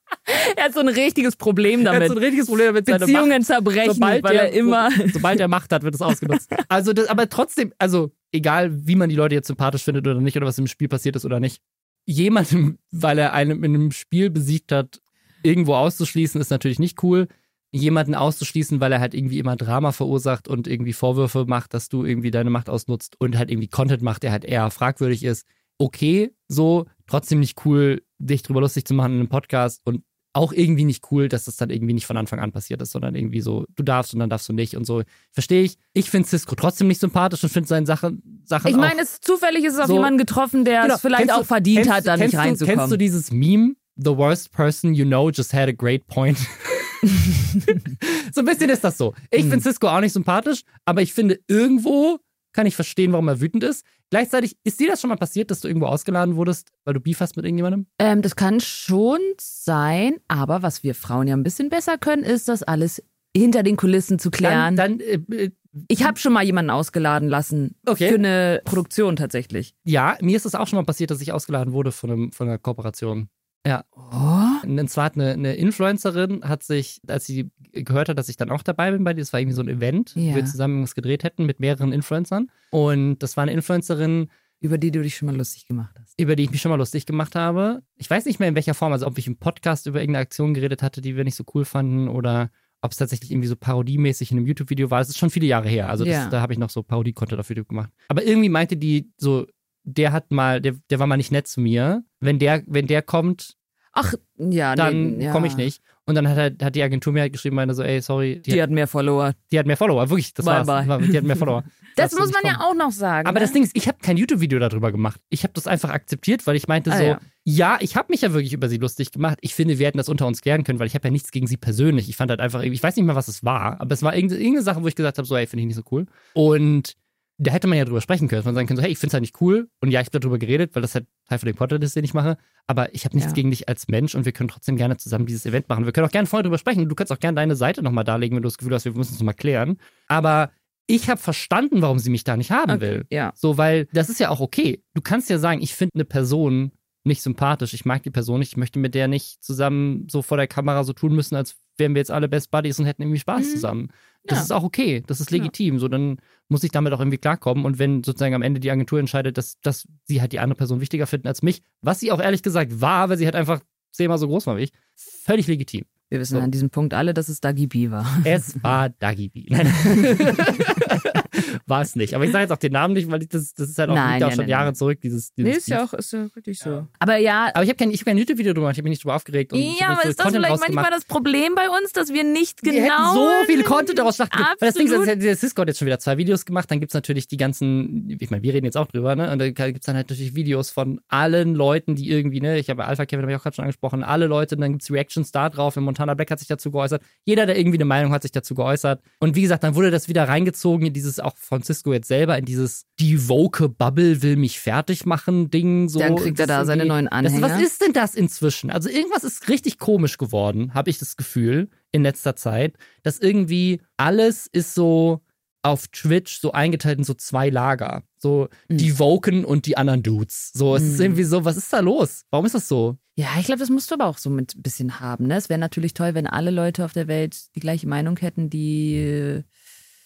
Er hat so ein richtiges Problem damit. Er hat so ein richtiges Problem damit. Beziehungen zerbrechen, sobald weil er immer. So, sobald er Macht hat, wird es ausgenutzt. Also, das, aber trotzdem, also egal, wie man die Leute jetzt sympathisch findet oder nicht, oder was im Spiel passiert ist oder nicht, jemandem, weil er einen in einem Spiel besiegt hat, irgendwo auszuschließen, ist natürlich nicht cool jemanden auszuschließen, weil er halt irgendwie immer Drama verursacht und irgendwie Vorwürfe macht, dass du irgendwie deine Macht ausnutzt und halt irgendwie Content macht, der halt eher fragwürdig ist. Okay, so, trotzdem nicht cool, dich drüber lustig zu machen in einem Podcast und auch irgendwie nicht cool, dass das dann irgendwie nicht von Anfang an passiert ist, sondern irgendwie so, du darfst und dann darfst du nicht und so. Verstehe ich. Ich finde Cisco trotzdem nicht sympathisch und finde seine Sachen, Sachen Ich meine, es zufällig ist es auf so, jemanden getroffen, der genau, es vielleicht auch verdient kennst, hat, da nicht reinzukommen. Kennst du dieses Meme? The worst person you know just had a great point. [laughs] so ein bisschen ist das so. Ich finde hm. Cisco auch nicht sympathisch, aber ich finde irgendwo kann ich verstehen, warum er wütend ist. Gleichzeitig, ist dir das schon mal passiert, dass du irgendwo ausgeladen wurdest, weil du Beef hast mit irgendjemandem? Ähm, das kann schon sein, aber was wir Frauen ja ein bisschen besser können, ist das alles hinter den Kulissen zu klären. Dann, dann äh, äh ich habe schon mal jemanden ausgeladen lassen. Okay. Für eine Produktion tatsächlich. Ja, mir ist es auch schon mal passiert, dass ich ausgeladen wurde von, einem, von einer Kooperation. Ja. Oh. Und zwar hat eine, eine, Influencerin, hat sich, als sie gehört hat, dass ich dann auch dabei bin bei dir, das war irgendwie so ein Event, ja. wo wir zusammen was gedreht hätten mit mehreren Influencern. Und das war eine Influencerin, über die du dich schon mal lustig gemacht hast. Über die ich mich schon mal lustig gemacht habe. Ich weiß nicht mehr in welcher Form, also ob ich im Podcast über irgendeine Aktion geredet hatte, die wir nicht so cool fanden oder ob es tatsächlich irgendwie so parodiemäßig in einem YouTube-Video war. Das ist schon viele Jahre her. Also das, ja. da habe ich noch so Parodie-Content auf YouTube gemacht. Aber irgendwie meinte die so, der hat mal, der, der war mal nicht nett zu mir. Wenn der, wenn der kommt, Ach, ja, dann nee, ja. komme ich nicht. Und dann hat, hat die Agentur mir halt geschrieben, meine so, ey, sorry. Die, die hat, hat, mehr Follower. Die hat mehr Follower, wirklich, das bye war's. Bye. Die hat mehr Follower. [laughs] das, muss man ja auch noch sagen. Aber ne? das Ding ist, ich habe kein YouTube-Video darüber gemacht. Ich habe das einfach akzeptiert, weil ich meinte ah, so, ja, ja ich habe mich ja wirklich über sie lustig gemacht. Ich finde, wir hätten das unter uns klären können, weil ich habe ja nichts gegen sie persönlich. Ich fand halt einfach, ich weiß nicht mehr, was es war, aber es war irgendeine Sache, wo ich gesagt habe, so, ey, finde ich nicht so cool. Und da hätte man ja drüber sprechen können, dass man sagen können, so, hey, ich finde es halt nicht cool und ja, ich habe darüber geredet, weil das halt Teil von dem Content ist, den ich mache, aber ich habe nichts ja. gegen dich als Mensch und wir können trotzdem gerne zusammen dieses Event machen. Wir können auch gerne vorher drüber sprechen. Du kannst auch gerne deine Seite nochmal darlegen, wenn du das Gefühl hast, wir müssen es nochmal klären. Aber ich habe verstanden, warum sie mich da nicht haben okay, will. Ja. So, weil das ist ja auch okay. Du kannst ja sagen, ich finde eine Person nicht sympathisch, ich mag die Person nicht, ich möchte mit der nicht zusammen so vor der Kamera so tun müssen, als wären wir jetzt alle Best Buddies und hätten irgendwie Spaß mhm. zusammen. Das ja. ist auch okay, das ist legitim. Ja. So, dann muss ich damit auch irgendwie klarkommen. Und wenn sozusagen am Ende die Agentur entscheidet, dass, dass sie halt die andere Person wichtiger finden als mich, was sie auch ehrlich gesagt war, weil sie halt einfach zehnmal so groß war wie ich, völlig legitim. Wir wissen so. an diesem Punkt alle, dass es Dagi B war. Es war Dagi B. [laughs] [laughs] war es nicht. Aber ich sage jetzt auch den Namen nicht, weil ich das, das ist halt auch, nein, auch schon nein, Jahre nein. zurück. Dieses, dieses nee, ist ja auch ist ja wirklich so. Ja. Aber ja. Aber ich habe kein, hab kein YouTube-Video drüber gemacht, ich habe mich nicht drüber aufgeregt. Und ja, aber ist das Content vielleicht manchmal das Problem bei uns, dass wir nicht genau. Wir hätten so viel Content daraus machen können. Weil das Ding ist, der Cisco hat jetzt schon wieder zwei Videos gemacht, dann gibt es natürlich die ganzen, ich meine, wir reden jetzt auch drüber, ne? Und da gibt es dann halt natürlich Videos von allen Leuten, die irgendwie, ne, ich habe Alpha Kevin, habe ich auch gerade schon angesprochen, alle Leute, dann gibt es Reactions da drauf, und Montana Black hat sich dazu geäußert geäußert. Jeder, der irgendwie eine Meinung hat, sich dazu geäußert. Und wie gesagt, dann wurde das wieder reingezogen in dieses, auch von Cisco jetzt selber, in dieses die woke Bubble will mich fertig machen Ding. So. Dann kriegt er da seine neuen Anhänger. Das, was ist denn das inzwischen? Also irgendwas ist richtig komisch geworden, habe ich das Gefühl, in letzter Zeit, dass irgendwie alles ist so auf Twitch so eingeteilt in so zwei Lager. So mhm. die Woken und die anderen Dudes. So, es mhm. ist irgendwie so, was ist da los? Warum ist das so? Ja, ich glaube, das musst du aber auch so mit ein bisschen haben. Ne? Es wäre natürlich toll, wenn alle Leute auf der Welt die gleiche Meinung hätten, die.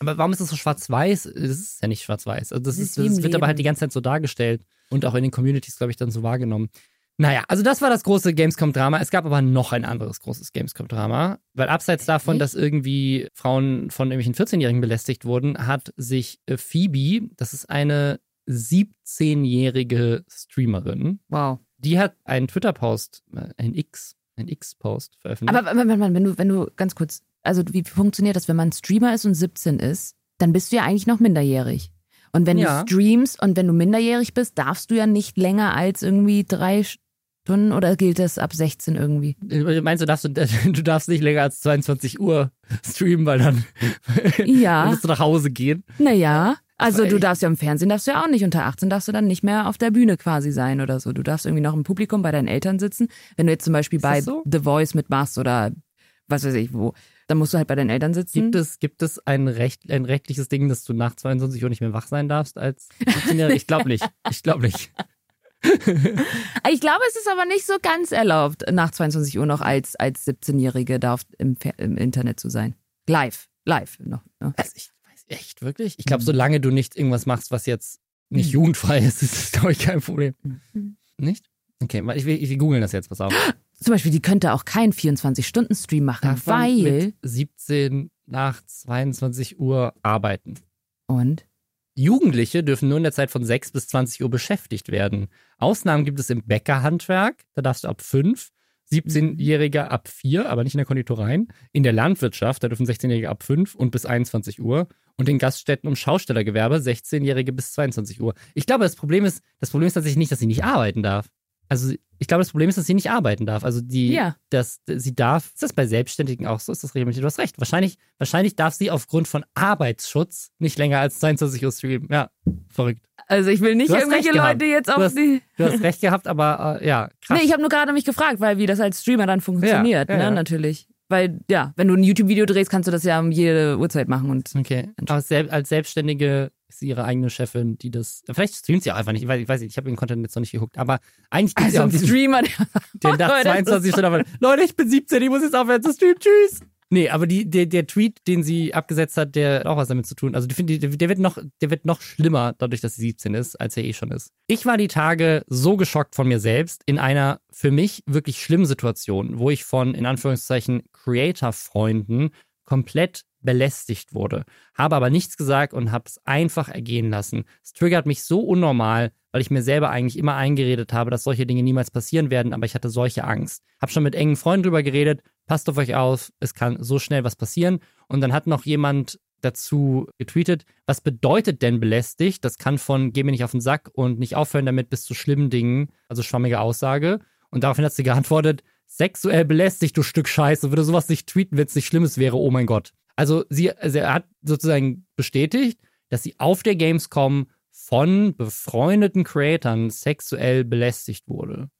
Aber warum ist das so schwarz-weiß? Das ist ja nicht schwarz-weiß. Also das, ist, das wird aber halt die ganze Zeit so dargestellt und auch in den Communities, glaube ich, dann so wahrgenommen. Naja, also das war das große Gamescom-Drama. Es gab aber noch ein anderes großes Gamescom-Drama, weil abseits davon, dass irgendwie Frauen von irgendwelchen 14-Jährigen belästigt wurden, hat sich äh, Phoebe, das ist eine 17-jährige Streamerin, wow Die hat einen Twitter-Post, äh, ein X, ein X-Post veröffentlicht. Aber wenn du, wenn du ganz kurz, also wie funktioniert das, wenn man Streamer ist und 17 ist, dann bist du ja eigentlich noch minderjährig. Und wenn Ja. du streamst und wenn du minderjährig bist, darfst du ja nicht länger als irgendwie drei Stunden oder gilt das ab 16 irgendwie? Äh, Meinst du, darfst du, [laughs] du darfst nicht länger als 22 Uhr streamen, weil dann, Ja. [laughs] dann musst du nach Hause gehen? Naja, also du darfst ja im Fernsehen, darfst du ja auch nicht. Unter 18 darfst du dann nicht mehr auf der Bühne quasi sein oder so. Du darfst irgendwie noch im Publikum bei deinen Eltern sitzen. Wenn du jetzt zum Beispiel bei so? The Voice mitmachst oder was weiß ich wo, dann musst du halt bei deinen Eltern sitzen. Gibt es, gibt es ein, Recht, ein rechtliches Ding, dass du nach 22 Uhr nicht mehr wach sein darfst als 17-Jähriger? Ich glaube nicht. Ich glaube nicht. [laughs] Ich glaube, es ist aber nicht so ganz erlaubt, nach 22 Uhr noch als, als 17-Jährige da auf, im, im Internet zu sein. Live, live noch. ne? Also ich echt wirklich. Ich glaube, solange du nicht irgendwas machst, was jetzt nicht jugendfrei ist, [laughs] ist das, glaube ich, kein Problem. Nicht? Okay, ich will, ich will googeln das jetzt, pass auf. [gasps] Zum Beispiel, die könnte auch keinen 24-Stunden-Stream machen, man weil. mit 17 nach 22 Uhr arbeiten. Und? Jugendliche dürfen nur in der Zeit von 6 bis 20 Uhr beschäftigt werden. Ausnahmen gibt es im Bäckerhandwerk, da darfst du ab 5, 17-Jährige ab 4, aber nicht in der Konditoreien. In der Landwirtschaft, da dürfen 16-Jährige ab 5 und bis 21 Uhr. Und in Gaststätten und Schaustellergewerbe 16-Jährige bis 22 Uhr. Ich glaube, das Problem ist, das Problem ist tatsächlich nicht, dass sie nicht arbeiten darf. Also ich glaube, das Problem ist, dass sie nicht arbeiten darf. Also die, Ja. dass sie darf, ist das bei Selbstständigen auch so? Ist das reglementiert? Du hast recht. Wahrscheinlich, wahrscheinlich darf sie aufgrund von Arbeitsschutz nicht länger als 22 Uhr streamen. Ja, verrückt. Also ich will nicht Du irgendwelche. Leute jetzt Du auf hast- die. Du hast recht gehabt, aber äh, ja, [laughs] krass. Nee, ich habe nur gerade mich gefragt, weil wie das als Streamer dann funktioniert, Ja, ja, ne, ja. natürlich. Weil, ja, wenn du ein YouTube-Video drehst, kannst du das ja um jede Uhrzeit machen und. okay. Aber sel als Selbstständige ist sie ihre eigene Chefin, die das. Vielleicht streamt sie auch einfach nicht. Ich weiß, ich weiß nicht, ich habe den Content jetzt noch nicht geguckt. Aber eigentlich gibt es Also ja auch diesen, Streamer, der. [laughs] nach [laughs] das 22 ist- Stunden aber, Leute, ich bin 17, ich muss jetzt aufhören zu streamen. Tschüss. Nee, aber die, der, der Tweet, den sie abgesetzt hat, der hat auch was damit zu tun. Also, die der, wird noch, der wird noch schlimmer, dadurch, dass sie 17 ist, als er eh schon ist. Ich war die Tage so geschockt von mir selbst in einer für mich wirklich schlimmen Situation, wo ich von, in Anführungszeichen, Creator-Freunden komplett belästigt wurde. Habe aber nichts gesagt und habe es einfach ergehen lassen. Es triggert mich so unnormal, weil ich mir selber eigentlich immer eingeredet habe, dass solche Dinge niemals passieren werden, aber ich hatte solche Angst. Hab schon mit engen Freunden drüber geredet, passt auf euch auf, es kann so schnell was passieren. Und dann hat noch jemand dazu getweetet, was bedeutet denn belästigt? Das kann von geh mir nicht auf den Sack und nicht aufhören damit bis zu schlimmen Dingen, also schwammige Aussage. Und daraufhin hat sie geantwortet, sexuell belästigt, du Stück Scheiße. Würde sowas nicht tweeten, wenn es nicht Schlimmes wäre, oh mein Gott. Also sie, also er hat sozusagen bestätigt, dass sie auf der Gamescom von befreundeten Creatoren sexuell belästigt wurde.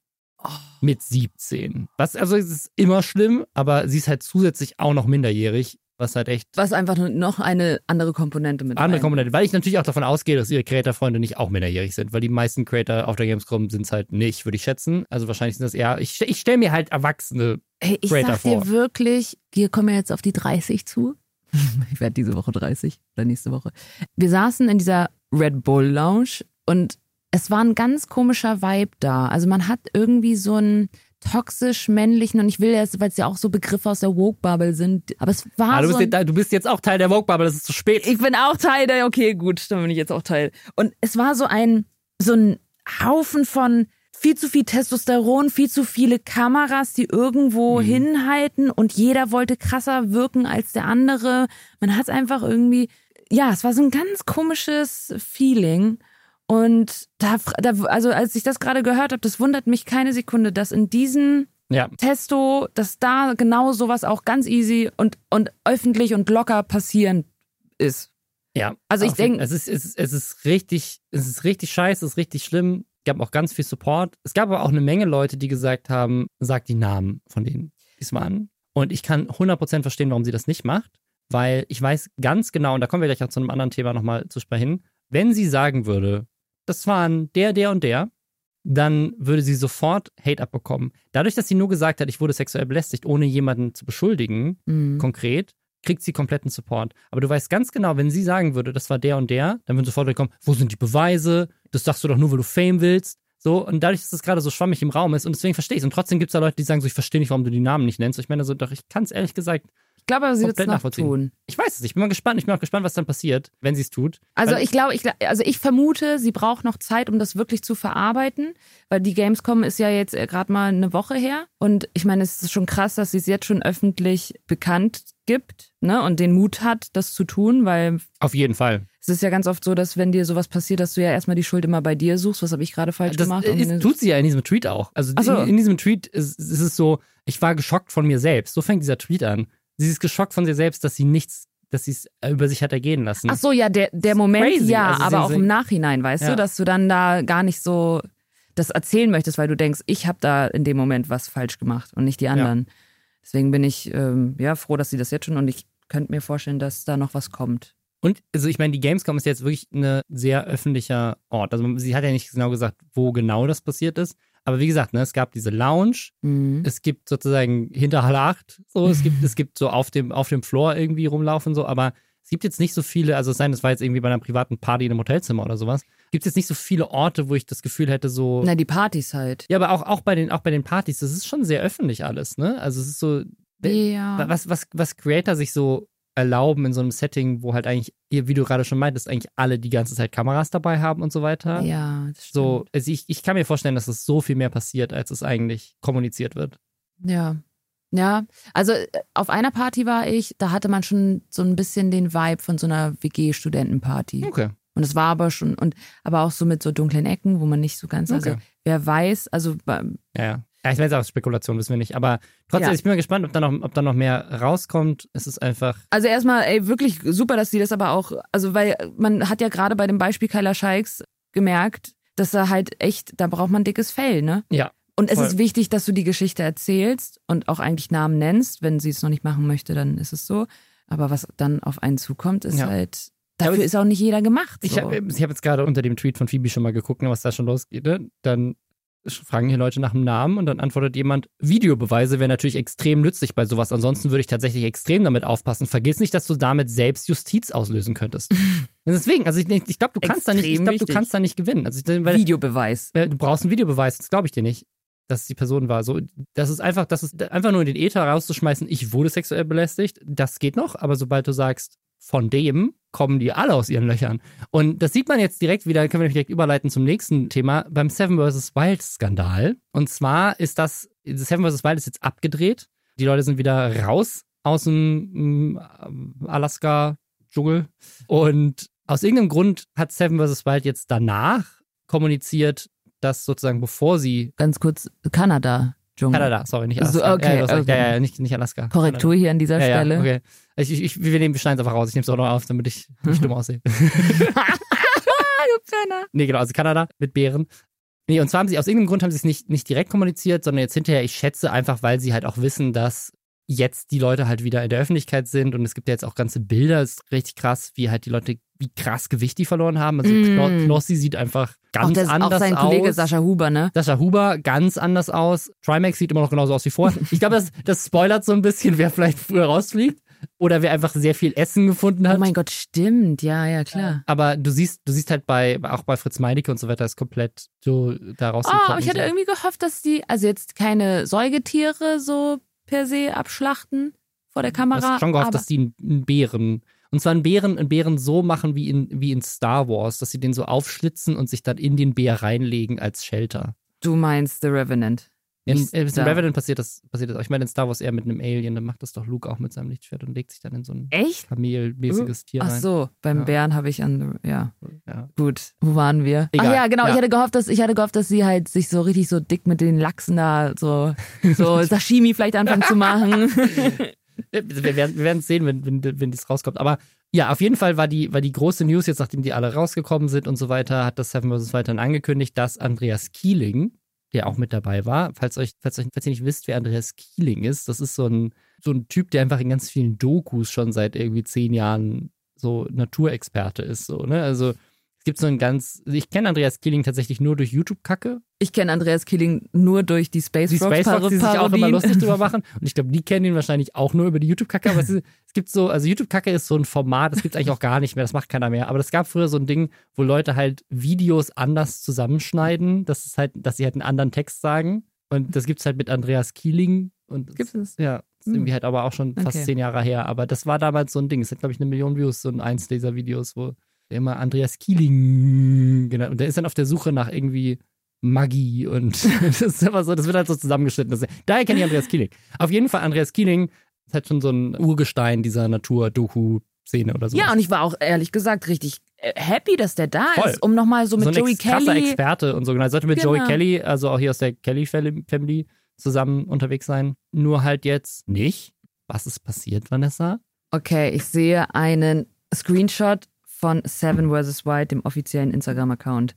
Mit 17. Was, also es ist immer schlimm, aber sie ist halt zusätzlich auch noch minderjährig, was halt echt Was einfach nur noch eine andere Komponente mit andere Komponente. Weil ich natürlich auch davon ausgehe, dass ihre Creator-Freunde nicht auch minderjährig sind, weil die meisten Creator auf der Gamescom sind es halt nicht, würde ich schätzen. Also wahrscheinlich sind das eher, ich, ich stelle mir halt Erwachsene. Hey, ich Creator sag dir vor. wirklich, wir kommen ja jetzt auf die 30 zu. [laughs] Ich werde diese Woche 30 oder nächste Woche. Wir saßen in dieser Red Bull Lounge und es war ein ganz komischer Vibe da. Also man hat irgendwie so einen toxisch männlichen und ich will jetzt, weil es ja auch so Begriffe aus der Woke Bubble sind, aber es war Ah, du, so bist ein, jetzt, du bist jetzt auch Teil der Vogue-Bubble, das ist zu spät. ich bin auch Teil der, okay, gut, dann bin ich jetzt auch Teil. Und es war so ein, so ein Haufen von viel zu viel Testosteron, viel zu viele Kameras, die irgendwo Mhm. hinhalten und jeder wollte krasser wirken als der andere. Man hat einfach irgendwie, ja, es war so ein ganz komisches Feeling. Und da, da also als ich das gerade gehört habe, das wundert mich keine Sekunde, dass in diesen Ja, Testo, dass da genau sowas auch ganz easy und, und öffentlich und locker passieren ist. ja. Also ich Auf jeden- denk- es ist, es, ist, es ist richtig, es ist richtig scheiße, es ist richtig schlimm. Es gab auch ganz viel Support. Es gab aber auch eine Menge Leute, die gesagt haben, sag die Namen von denen, die es waren. Und ich kann 100% verstehen, warum sie das nicht macht, weil ich weiß ganz genau, und da kommen wir gleich auch zu einem anderen Thema nochmal zu sprechen, wenn sie sagen würde, das waren der, der und der, dann würde sie sofort Hate abbekommen. Dadurch, dass sie nur gesagt hat, ich wurde sexuell belästigt, ohne jemanden zu beschuldigen, Mhm. konkret, kriegt sie kompletten Support. Aber du weißt ganz genau, wenn sie sagen würde, das war der und der, dann würden sofort kommen, wo sind die Beweise? Das sagst du doch nur, weil du Fame willst. So, und dadurch, dass das gerade so schwammig im Raum ist, und deswegen verstehe ich es. Und trotzdem gibt es da Leute, die sagen so, ich verstehe nicht, warum du die Namen nicht nennst. Ich meine, so, doch, ich kann es ehrlich gesagt, ich glaube, aber sie wird es noch tun. Ich weiß es. Ich bin mal gespannt. Ich bin auch gespannt, was dann passiert, wenn sie es tut. Also ich glaube, ich, also ich vermute, sie braucht noch Zeit, um das wirklich zu verarbeiten, weil die Gamescom ist ja jetzt gerade mal eine Woche her und ich meine, es ist schon krass, dass sie es jetzt schon öffentlich bekannt gibt, ne, und den Mut hat, das zu tun, weil Auf jeden Fall. es ist ja ganz oft so, dass wenn dir sowas passiert, dass du ja erstmal die Schuld immer bei dir suchst, was habe ich gerade falsch Das gemacht? äh, dann- tut sie ja in diesem Tweet auch. Also so. in, in diesem Tweet ist, ist es so, ich war geschockt von mir selbst. So fängt dieser Tweet an. Sie ist geschockt von sich selbst, dass sie nichts, dass sie es über sich hat ergehen lassen. Ach so, ja, der, der Moment, crazy. ja, Also aber auch im Nachhinein, weißt Ja. du, dass du dann da gar nicht so das erzählen möchtest, weil du denkst, ich habe da in dem Moment was falsch gemacht und nicht die anderen. Deswegen bin ich ähm, ja froh, dass sie das jetzt schon und ich könnte mir vorstellen, dass da noch was kommt. Und also ich meine, die Gamescom ist jetzt wirklich ein sehr öffentlicher Ort. Also sie hat ja nicht genau gesagt, wo genau das passiert ist. Aber wie gesagt, ne, es gab diese Lounge, Mhm. es gibt sozusagen hinter Halle 8, so, es gibt, [laughs] es gibt so auf dem, auf dem Floor irgendwie rumlaufen, so, aber es gibt jetzt nicht so viele, also es sei denn, es war jetzt irgendwie bei einer privaten Party in einem Hotelzimmer oder sowas, gibt es jetzt nicht so viele Orte, wo ich das Gefühl hätte, so. Na, die Partys halt. Ja, aber auch, auch, bei den, auch bei den Partys, das ist schon sehr öffentlich alles, ne? Also es ist so, Ja. was, was, was Creator sich so erlauben in so einem Setting, wo halt eigentlich, wie du gerade schon meintest, eigentlich alle die ganze Zeit Kameras dabei haben und so weiter. Ja, das stimmt. So, also ich, ich kann mir vorstellen, dass es so viel mehr passiert, als es eigentlich kommuniziert wird. Ja. Ja, also äh, auf einer Party war ich, da hatte man schon so ein bisschen den Vibe von so einer WG-Studentenparty. Okay. Und es war aber schon, und aber auch so mit so dunklen Ecken, wo man nicht so ganz, also Okay. wer weiß, also Ja, ja. Ja, ich weiß auch, Spekulation wissen wir nicht. Aber trotzdem, Ja. ich bin mal gespannt, ob da, noch, ob da noch mehr rauskommt. Es ist einfach. Also erstmal, ey, wirklich super, dass sie das aber auch, also weil man hat ja gerade bei dem Beispiel Kyla Scheiks gemerkt, dass er halt echt, da braucht man dickes Fell, ne? Ja. Und es Voll. ist wichtig, dass du die Geschichte erzählst und auch eigentlich Namen nennst. Wenn sie es noch nicht machen möchte, dann ist es so. Aber was dann auf einen zukommt, ist Ja. halt, dafür ist auch nicht jeder gemacht. So. Ich habe hab jetzt gerade unter dem Tweet von Phoebe schon mal geguckt, ne, was da schon losgeht. Ne? Dann fragen hier Leute nach dem Namen und dann antwortet jemand, Videobeweise wäre natürlich extrem nützlich bei sowas. Ansonsten würde ich tatsächlich extrem damit aufpassen. Vergiss nicht, dass du damit selbst Justiz auslösen könntest. [laughs] Deswegen, also ich, ich glaube, du kannst da nicht, ich Extrem glaube, du kannst da nicht gewinnen. Also, ich- weil, Videobeweis. Du brauchst einen Videobeweis, das glaube ich dir nicht, dass es die Person war. So, das ist einfach, das ist einfach nur in den Äther rauszuschmeißen, ich wurde sexuell belästigt, das geht noch, aber sobald du sagst, von dem kommen die alle aus ihren Löchern. Und das sieht man jetzt direkt wieder, können wir direkt überleiten zum nächsten Thema, beim Seven vs. Wild Skandal. Und zwar ist das, Seven vs. Wild ist jetzt abgedreht. Die Leute sind wieder raus aus dem mm, Alaska-Dschungel. Und aus irgendeinem Grund hat Seven vs. Wild jetzt danach kommuniziert, dass sozusagen bevor sie Ganz kurz, Kanada. Dschungel. Kanada, sorry, nicht Alaska. okay, ja, okay. ja, ja, nicht, nicht Alaska. Korrektur hier an dieser Kanada. Stelle. ja, okay. Ich, ich, wir nehmen, wir schneiden es einfach raus. Ich nehme es auch noch auf, damit ich nicht dumm aussehe. [laughs] [laughs] Penner. nee, genau, also Kanada mit Bären. Nee, und zwar haben sie, aus irgendeinem Grund haben sie es nicht, nicht direkt kommuniziert, sondern jetzt hinterher, ich schätze einfach, weil sie halt auch wissen, dass jetzt die Leute halt wieder in der Öffentlichkeit sind und es gibt ja jetzt auch ganze Bilder, ist richtig krass, wie halt die Leute, wie krass Gewicht die verloren haben. Also Mm. Kno- Knossi sieht einfach ganz Auch, das, anders auch sein aus. Kollege Sascha Huber, ne? Sascha Huber ganz anders aus. Trimax sieht immer noch genauso aus wie vorher. Ich glaube, das, das spoilert so ein bisschen, wer vielleicht früher rausfliegt. Oder wer einfach sehr viel Essen gefunden hat. Oh mein Gott, stimmt. Ja, ja, klar. Aber du siehst, du siehst halt bei, auch bei Fritz Meinecke und so weiter, ist komplett so daraus. Oh, aber ich hatte irgendwie gehofft, dass die, also jetzt keine Säugetiere so per se abschlachten vor der Kamera. hast schon gehofft, dass die einen- einen Bären, und zwar einen Bären, einen Bären so machen wie in, wie in Star Wars, dass sie den so aufschlitzen und sich dann in den Bär reinlegen als Shelter. Du meinst The Revenant. In, äh, in Star- Revenant passiert das, passiert das auch. Ich meine, in Star Wars eher mit einem Alien, dann macht das doch Luke auch mit seinem Lichtschwert und legt sich dann in so ein Echt? kamelmäßiges Tier Ach rein. so, beim Ja. Bären habe ich an, ja, Ja. gut. Wo waren wir? Egal. Ach ja, genau. Ja. Ich hatte gehofft, dass ich hatte gehofft, dass sie halt sich so richtig so dick mit den Lachsen da so so [laughs] Sashimi vielleicht anfangen zu machen. [laughs] [laughs] Äh, Wir werden es sehen, wenn, wenn, wenn das rauskommt. Aber ja, auf jeden Fall war die, war die große News, jetzt nachdem die alle rausgekommen sind und so weiter, hat das Seven vs. Dann angekündigt, dass Andreas Kieling, der auch mit dabei war, falls euch, falls euch, falls ihr nicht wisst, wer Andreas Kieling ist, das ist so ein, so ein Typ, der einfach in ganz vielen Dokus schon seit irgendwie zehn Jahren so Naturexperte ist, so, ne? Also, es gibt so ein ganz, ich kenne Andreas Kieling tatsächlich nur durch YouTube-Kacke. Ich kenne Andreas Killing nur durch die Space Die Space Fox, die sich auch immer lustig drüber [laughs] machen. Und ich glaube, die kennen ihn wahrscheinlich auch nur über die YouTube-Kacke. Aber es, ist, es gibt so, also YouTube-Kacke ist so ein Format, das gibt es eigentlich auch gar nicht mehr, das macht keiner mehr. Aber es gab früher so ein Ding, wo Leute halt Videos anders zusammenschneiden, dass es halt, dass sie halt einen anderen Text sagen. Und das gibt's halt mit Andreas Kieling. Und Gibt es? Ja, Ist irgendwie halt aber auch schon fast Okay. zehn Jahre her. Aber das war damals so ein Ding. Es hat, glaube ich, eine Million Views, so ein eins dieser Videos, wo der immer Andreas Kieling genannt. Und der ist dann auf der Suche nach irgendwie Maggi und [laughs] das ist aber so, das wird halt so zusammengeschnitten. Das, daher kenne ich Andreas Kieling. Auf jeden Fall, Andreas Kieling ist halt schon so ein Urgestein dieser Natur-Doku-Szene oder so. Ja, und ich war auch ehrlich gesagt richtig äh, happy, dass der da Voll. ist, um nochmal so mit so ein Joey ex krasser Kelly. Experte und so. Genau, er sollte mit Genau. Joey Kelly, also auch hier aus der Kelly Family, zusammen unterwegs sein. Nur halt jetzt nicht. Was ist passiert, Vanessa? Okay, ich sehe einen Screenshot von Seven vs. White, dem offiziellen Instagram-Account.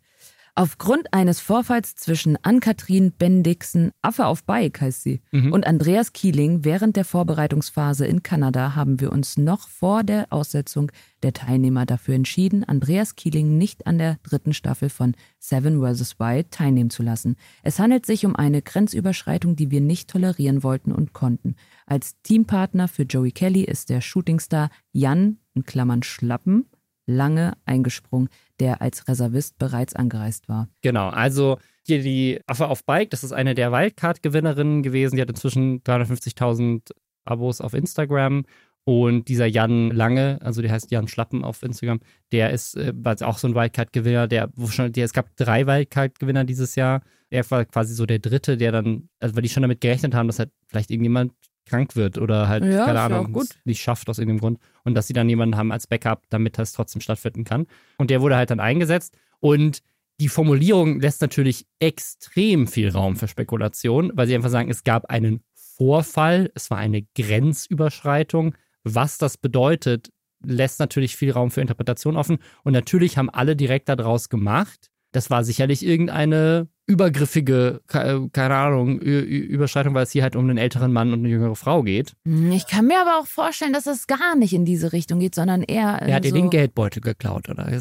Aufgrund eines Vorfalls zwischen Ann-Kathrin Bendixen, Affe auf Bike heißt sie, Mhm. und Andreas Kieling während der Vorbereitungsphase in Kanada haben wir uns noch vor der Aussetzung der Teilnehmer dafür entschieden, Andreas Kieling nicht an der dritten Staffel von Seven vs. White teilnehmen zu lassen. Es handelt sich um eine Grenzüberschreitung, die wir nicht tolerieren wollten und konnten. Als Teampartner für Joey Kelly ist der Shootingstar Jan, in Klammern Schlappen, lange eingesprungen, der als Reservist bereits angereist war. Genau, also hier die Affe auf Bike, das ist eine der Wildcard-Gewinnerinnen gewesen. Die hat inzwischen 350.000 Abos auf Instagram. Und dieser Jan Lange, also der heißt Jan Schlappen auf Instagram, der ist äh, auch so ein Wildcard-Gewinner, der, der, es gab drei Wildcard-Gewinner dieses Jahr. Er war quasi so der dritte, der dann, also weil die schon damit gerechnet haben, dass halt vielleicht irgendjemand krank wird oder halt, Ja, keine Ahnung, nicht schafft aus irgendeinem Grund. Und dass sie dann jemanden haben als Backup, damit das trotzdem stattfinden kann. Und der wurde halt dann eingesetzt. Und die Formulierung lässt natürlich extrem viel Raum für Spekulation, weil sie einfach sagen, es gab einen Vorfall, es war eine Grenzüberschreitung. Was das bedeutet, lässt natürlich viel Raum für Interpretation offen. Und natürlich haben alle direkt daraus gemacht. Das war sicherlich irgendeine übergriffige, ke- keine Ahnung, Ü- Ü- Überschreitung, weil es hier halt um einen älteren Mann und eine jüngere Frau geht. Hm, Ich kann mir aber auch vorstellen, dass es gar nicht in diese Richtung geht, sondern eher. Er hat ihr so den Geldbeutel geklaut, oder? [laughs] [laughs]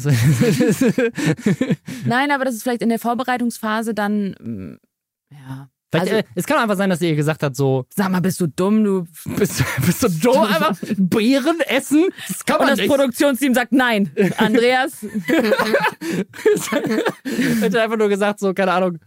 Nein, aber das ist vielleicht in der Vorbereitungsphase dann. mm, Ja. Also- äh, es kann einfach sein, dass ihr gesagt hat, so, Sag mal, bist du dumm, du. bist, [laughs] bist du Joe [laughs] einfach Beeren essen? Das kann Und man das nicht. Produktionsteam sagt nein. [laughs] Andreas, er einfach nur gesagt, so, keine Ahnung,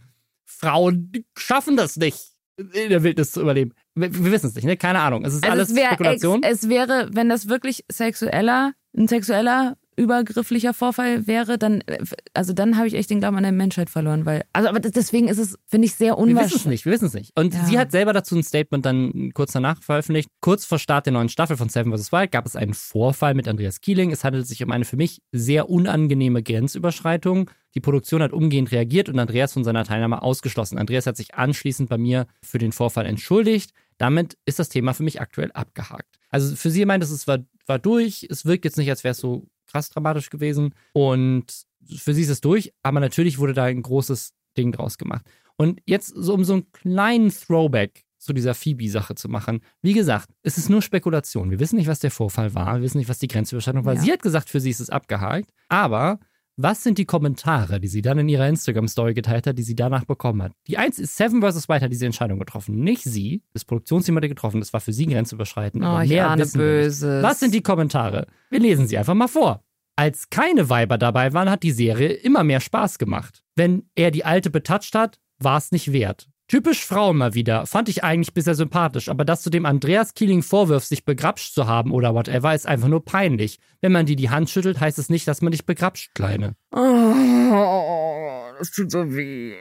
Frauen schaffen das nicht, in der Wildnis zu überleben. Wir, wir wissen es nicht, ne? Keine Ahnung. Es ist also alles es, Spekulation. Ex, es wäre, wenn das wirklich sexueller, ein sexueller, übergrifflicher Vorfall wäre, dann, äh, also dann habe ich echt den Glauben an der Menschheit verloren, weil, also aber deswegen ist es, finde ich, sehr wir wissen es unwahrscheinlich. nicht, wir wissen es nicht. Und Ja. sie hat selber dazu ein Statement dann kurz danach veröffentlicht. Kurz vor Start der neuen Staffel von Seven vs. Wild gab es einen Vorfall mit Andreas Kieling. Es handelt sich um eine für mich sehr unangenehme Grenzüberschreitung. Die Produktion hat umgehend reagiert und Andreas von seiner Teilnahme ausgeschlossen. Andreas hat sich anschließend bei mir für den Vorfall entschuldigt. Damit ist das Thema für mich aktuell abgehakt. Also für sie meint es, es war, war durch. Es wirkt jetzt nicht, als wäre es so krass dramatisch gewesen. Und für sie ist es durch. Aber natürlich wurde da ein großes Ding draus gemacht. Und jetzt so um so einen kleinen Throwback zu dieser Phoebe-Sache zu machen. Wie gesagt, es ist nur Spekulation. Wir wissen nicht, was der Vorfall war. Wir wissen nicht, was die Grenzüberschreitung war. Ja. Sie hat gesagt, für sie ist es abgehakt. Aber was sind die Kommentare, die sie dann in ihrer Instagram-Story geteilt hat, die sie danach bekommen hat? Die eins ist Seven vs. White hat diese Entscheidung getroffen. Nicht sie. Das Produktionsteam hat die getroffen. Das war für sie grenzüberschreitend. Oh, ich ahne. Böses. Was sind die Kommentare? Wir lesen sie einfach mal vor. Als keine Weiber dabei waren, hat die Serie immer mehr Spaß gemacht. Wenn er die alte betatscht hat, war es nicht wert. Typisch Frauen mal wieder. Fand ich eigentlich bisher sympathisch, aber dass du dem Andreas Keeling vorwirfst, sich begrapscht zu haben oder whatever, ist einfach nur peinlich. Wenn man dir die Hand schüttelt, heißt es nicht, dass man dich begrapscht, Kleine. Oh, das tut so weh.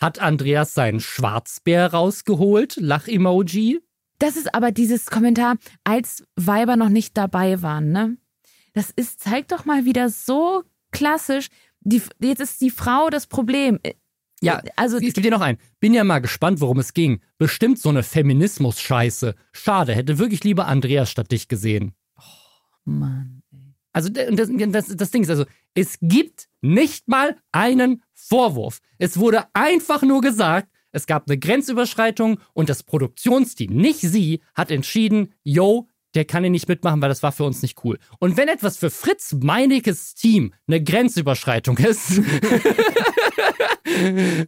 Hat Andreas seinen Schwarzbär rausgeholt? Lach-Emoji? Das ist aber dieses Kommentar, als Weiber noch nicht dabei waren, ne? Das ist, zeigt doch mal wieder so klassisch. Die, jetzt ist die Frau das Problem. Ja, also Ich gebe dir noch ein. Bin ja mal gespannt, worum es ging. Bestimmt so eine Feminismus-Scheiße. Schade, hätte wirklich lieber Andreas statt dich gesehen. Mann. ey. Also das, das, das Ding ist also, es gibt nicht mal einen Vorwurf. Es wurde einfach nur gesagt, es gab eine Grenzüberschreitung und das Produktionsteam, nicht sie, hat entschieden, yo, der kann hier nicht mitmachen, weil das war für uns nicht cool. Und wenn etwas für Fritz Meinekes Team eine Grenzüberschreitung ist, [laughs]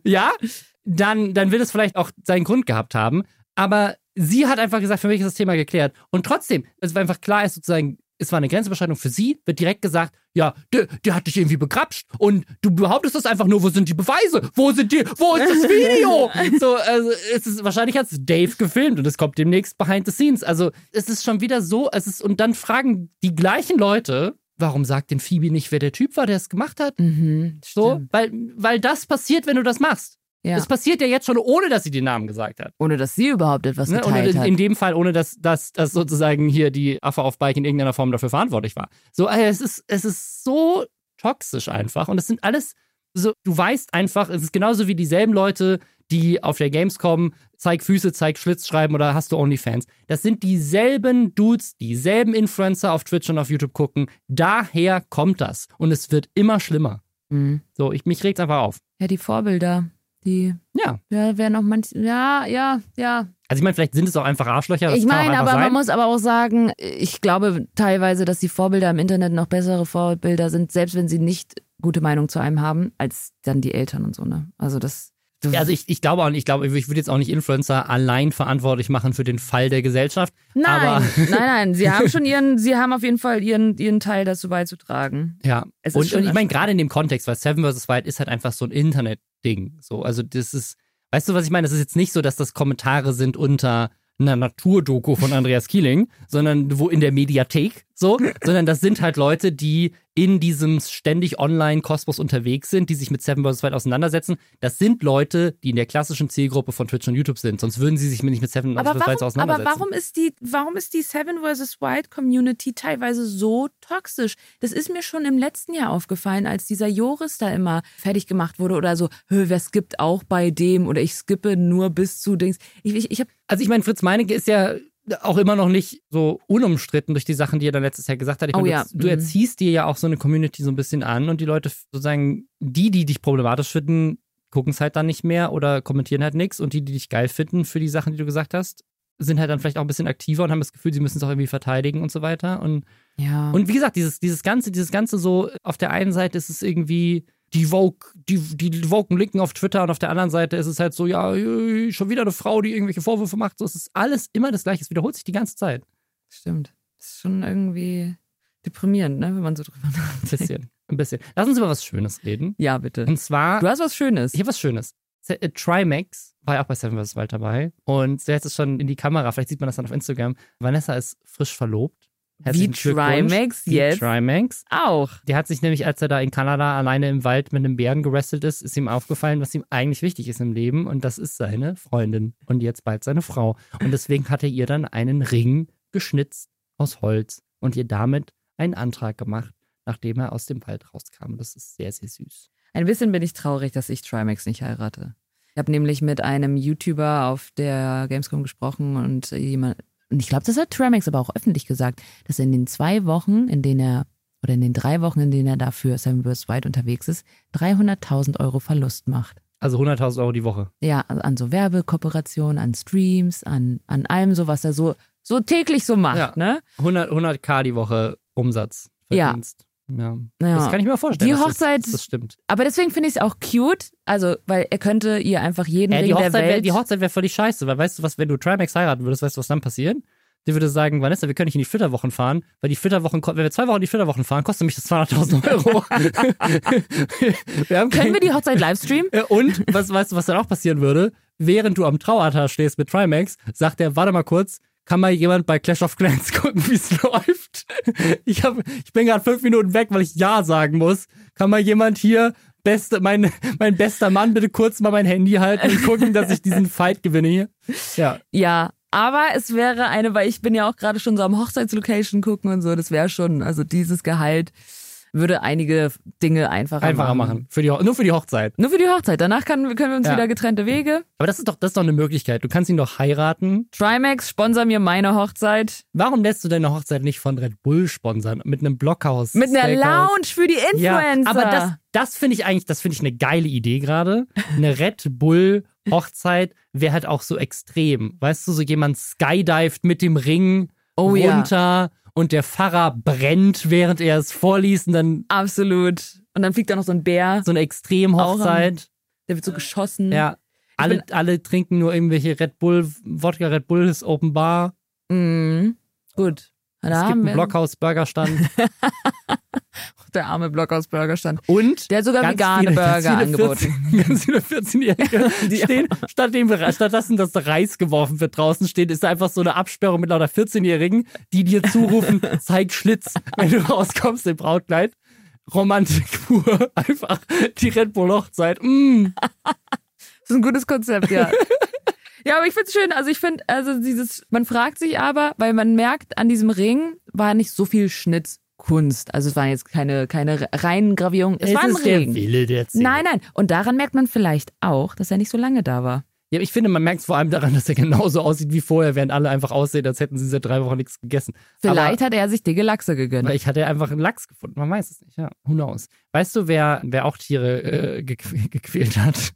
ja, dann, dann wird es vielleicht auch seinen Grund gehabt haben. Aber sie hat einfach gesagt, für mich ist das Thema geklärt. Und trotzdem, es war einfach klar ist sozusagen, es war eine Grenzüberschreitung für sie, wird direkt gesagt, ja, der, der hat dich irgendwie begrapscht und du behauptest das einfach nur, wo sind die Beweise? Wo sind die, wo ist das Video? [laughs] so, also es ist, wahrscheinlich hat es Dave gefilmt und es kommt demnächst behind the scenes. Also es ist schon wieder so, es ist, und dann fragen die gleichen Leute, warum sagt denn Phoebe nicht, wer der Typ war, der es gemacht hat? Mhm, So, stimmt. weil, weil das passiert, wenn du das machst. Ja. Es passiert ja jetzt schon, ohne dass sie den Namen gesagt hat. Ohne dass sie überhaupt etwas Ne? Geteilt in, hat. in dem Fall, ohne dass, dass, dass sozusagen hier die Affe auf Bike in irgendeiner Form dafür verantwortlich war. So, also es ist, es ist so toxisch einfach. Und es sind alles so, du weißt einfach, es ist genauso wie dieselben Leute, die auf der Gamescom zeig Füße, zeig Schlitz schreiben oder hast du OnlyFans. Das sind dieselben Dudes, dieselben Influencer auf Twitch und auf YouTube gucken. Daher kommt das. Und es wird immer schlimmer. Mhm. So, ich, mich regt's einfach auf. Ja, die Vorbilder, die Ja. ja, werden auch manch. Ja, ja, ja. Also ich meine, vielleicht sind es auch einfach Arschlöcher. Das Ich meine, aber man sein. muss aber auch sagen, ich glaube teilweise, dass die Vorbilder im Internet noch bessere Vorbilder sind, selbst wenn sie nicht gute Meinung zu einem haben, als dann die Eltern und so, ne? Also das. Also ich, ich glaube auch nicht, ich glaube, ich würde jetzt auch nicht Influencer allein verantwortlich machen für den Fall der Gesellschaft. nein, aber nein, [laughs] nein, sie haben schon ihren, sie haben auf jeden Fall ihren, ihren Teil dazu beizutragen. Ja. Und, und ich meine, gerade in dem Kontext, weil Seven vs. Wild ist halt einfach so ein Internet-Ding. So, also das ist, weißt du, was ich meine? Das ist jetzt nicht so, dass das Kommentare sind unter einer Naturdoku von Andreas Kieling, sondern wo in der Mediathek, so, sondern das sind halt Leute, die in diesem ständig Online-Kosmos unterwegs sind, die sich mit Seven vs. Wild auseinandersetzen. Das sind Leute, die in der klassischen Zielgruppe von Twitch und YouTube sind. Sonst würden sie sich nicht mit Seven vs. Wild warum, aber auseinandersetzen. warum ist die, warum ist die Seven vs. Wild Community teilweise so toxisch? Das ist mir schon im letzten Jahr aufgefallen, als dieser Joris da immer fertig gemacht wurde oder so, "Hö, wer skippt auch bei dem oder ich skippe nur bis zu Dings. Ich, ich, ich habe Also ich meine, Fritz Meinecke ist ja auch immer noch nicht so unumstritten durch die Sachen, die er dann letztes Jahr gesagt hat. Ich Oh meine, ja, du, du mhm. erziehst dir ja auch so eine Community so ein bisschen an und die Leute sozusagen, die, die dich problematisch finden, gucken es halt dann nicht mehr oder kommentieren halt nichts und die, die dich geil finden für die Sachen, die du gesagt hast, sind halt dann vielleicht auch ein bisschen aktiver und haben das Gefühl, sie müssen es auch irgendwie verteidigen und so weiter. Und, ja. und wie gesagt, dieses, dieses Ganze, dieses Ganze so, auf der einen Seite ist es irgendwie die Vogue, die, die Woken Linken auf Twitter und auf der anderen Seite ist es halt so, ja, schon wieder eine Frau, die irgendwelche Vorwürfe macht. So, es ist alles immer das Gleiche. Es wiederholt sich die ganze Zeit. Stimmt. Das ist schon irgendwie deprimierend, ne, wenn man so drüber [laughs] Ein nachdenkt. bisschen. Ein bisschen. Lass uns über was Schönes reden. Ja, bitte. Und zwar, Du hast was Schönes. ich habe was Schönes. Äh, Trimax war ja auch bei Seven vs. Wild dabei. Und sie hat es schon in die Kamera, vielleicht sieht man das dann auf Instagram. Vanessa ist frisch verlobt. Wie Herzlichen Glückwunsch. Trimax Wie jetzt Trimax. auch. Der hat sich nämlich, als er da in Kanada alleine im Wald mit einem Bären gerestelt ist, ist ihm aufgefallen, was ihm eigentlich wichtig ist im Leben. Und das ist seine Freundin. Und jetzt bald seine Frau. Und deswegen hat er ihr dann einen Ring geschnitzt aus Holz und ihr damit einen Antrag gemacht, nachdem er aus dem Wald rauskam. Das ist sehr, sehr süß. Ein bisschen bin ich traurig, dass ich Trimax nicht heirate. Ich habe nämlich mit einem YouTuber auf der Gamescom gesprochen und jemand, und ich glaube, das hat Trimax aber auch öffentlich gesagt, dass er in den zwei Wochen, in denen er, oder in den drei Wochen, in denen er dafür Seven vs. Wild unterwegs ist, 300.000 Euro Verlust macht. Also 100.000 Euro die Woche. Ja, also an so Werbekooperationen, an Streams, an, an allem so, was er so, so täglich so macht, Ja. ne? 100, 100k die Woche Umsatz. Verdienst. Ja. Ja. Das kann ich mir vorstellen. Die Hochzeit- Das, das stimmt. Aber deswegen finde ich es auch cute, also, weil er könnte ihr einfach jeden Ja, Ring die der Hochzeit Welt... wäre die Hochzeit wär völlig scheiße, weil weißt du was, wenn du Trimax heiraten würdest, weißt du, was dann passiert? Die würde sagen, Vanessa, wir können nicht in die Flitterwochen fahren, weil die Flitterwochen, wenn wir zwei Wochen in die Flitterwochen fahren, kostet mich das 200.000 Euro. [laughs] wir Können wir die Hochzeit livestreamen? Äh, Und, was, weißt du, was dann auch passieren würde? Während du am Traualtar stehst mit Trimax, sagt er, warte mal kurz, kann mal jemand bei Clash of Clans [laughs] gucken, wie es läuft? Ich, hab, ich bin gerade fünf Minuten weg, weil ich Ja sagen muss. Kann mal jemand hier, beste, mein, mein bester Mann, bitte kurz mal mein Handy halten und gucken, dass ich diesen Fight gewinne hier? Ja. Ja, aber es wäre eine, weil ich bin ja auch gerade schon so am Hochzeitslocation gucken und so, das wäre schon, also dieses Gehalt würde einige Dinge einfacher, Einfacher machen. Für die, nur für die Hochzeit. Nur für die Hochzeit. Danach kann, können wir uns Ja. wieder getrennte Wege. Aber das ist doch, das ist doch eine Möglichkeit. Du kannst ihn doch heiraten. Trimax, sponsor mir meine Hochzeit. Warum lässt du deine Hochzeit nicht von Red Bull sponsern? Mit einem Blockhaus? Mit einer? Lounge für die Influencer. Ja, aber das, das finde ich eigentlich, das finde ich eine geile Idee gerade. Eine Red Bull Hochzeit wäre halt auch so extrem. Weißt du, so jemand skydived mit dem Ring Oh ja. Und der Pfarrer brennt, während er es vorliest und dann Absolut. Und dann fliegt da noch so ein Bär, so eine Extrem-Hochzeit. der wird so geschossen. Ja. Alle, alle trinken nur irgendwelche Red Bull, Wodka Red Bull ist Open Bar. Mhm. Gut. Da es gibt einen Blockhaus-Burgerstand. [laughs] Der arme Blockhaus-Burgerstand. Und Der hat sogar vegane viele, Burger [laughs] ganz viele angeboten. 14, ganz viele 14-Jährige [laughs] stehen, statt dem, stattdessen, dass da Reis geworfen wird draußen steht, ist da einfach so eine Absperrung mit lauter 14-Jährigen, die dir zurufen, zeig Schlitz, wenn du rauskommst im Brautkleid. Romantik pur, einfach die Red Bull Hochzeit. Mm. Das ist ein gutes Konzept, ja. Ja, aber ich find's schön. Also ich finde, also dieses, man fragt sich aber, weil man merkt, an diesem Ring war nicht so viel Schnitzkunst. Also es waren jetzt keine, keine reinen Gravierungen. Es, war ein ist der Ring. Wille der Szene. Nein, nein. Und daran merkt man vielleicht auch, dass er nicht so lange da war. Ja, aber ich finde, man merkt es vor allem daran, dass er genauso aussieht wie vorher, während alle einfach aussehen, als hätten sie seit drei Wochen nichts gegessen. Vielleicht aber, hat er sich dicke Lachse gegönnt. Vielleicht hat er einfach einen Lachs gefunden. Man weiß es nicht. Ja, who knows. Weißt du, wer, wer auch Tiere äh, gequ [laughs] gequält hat?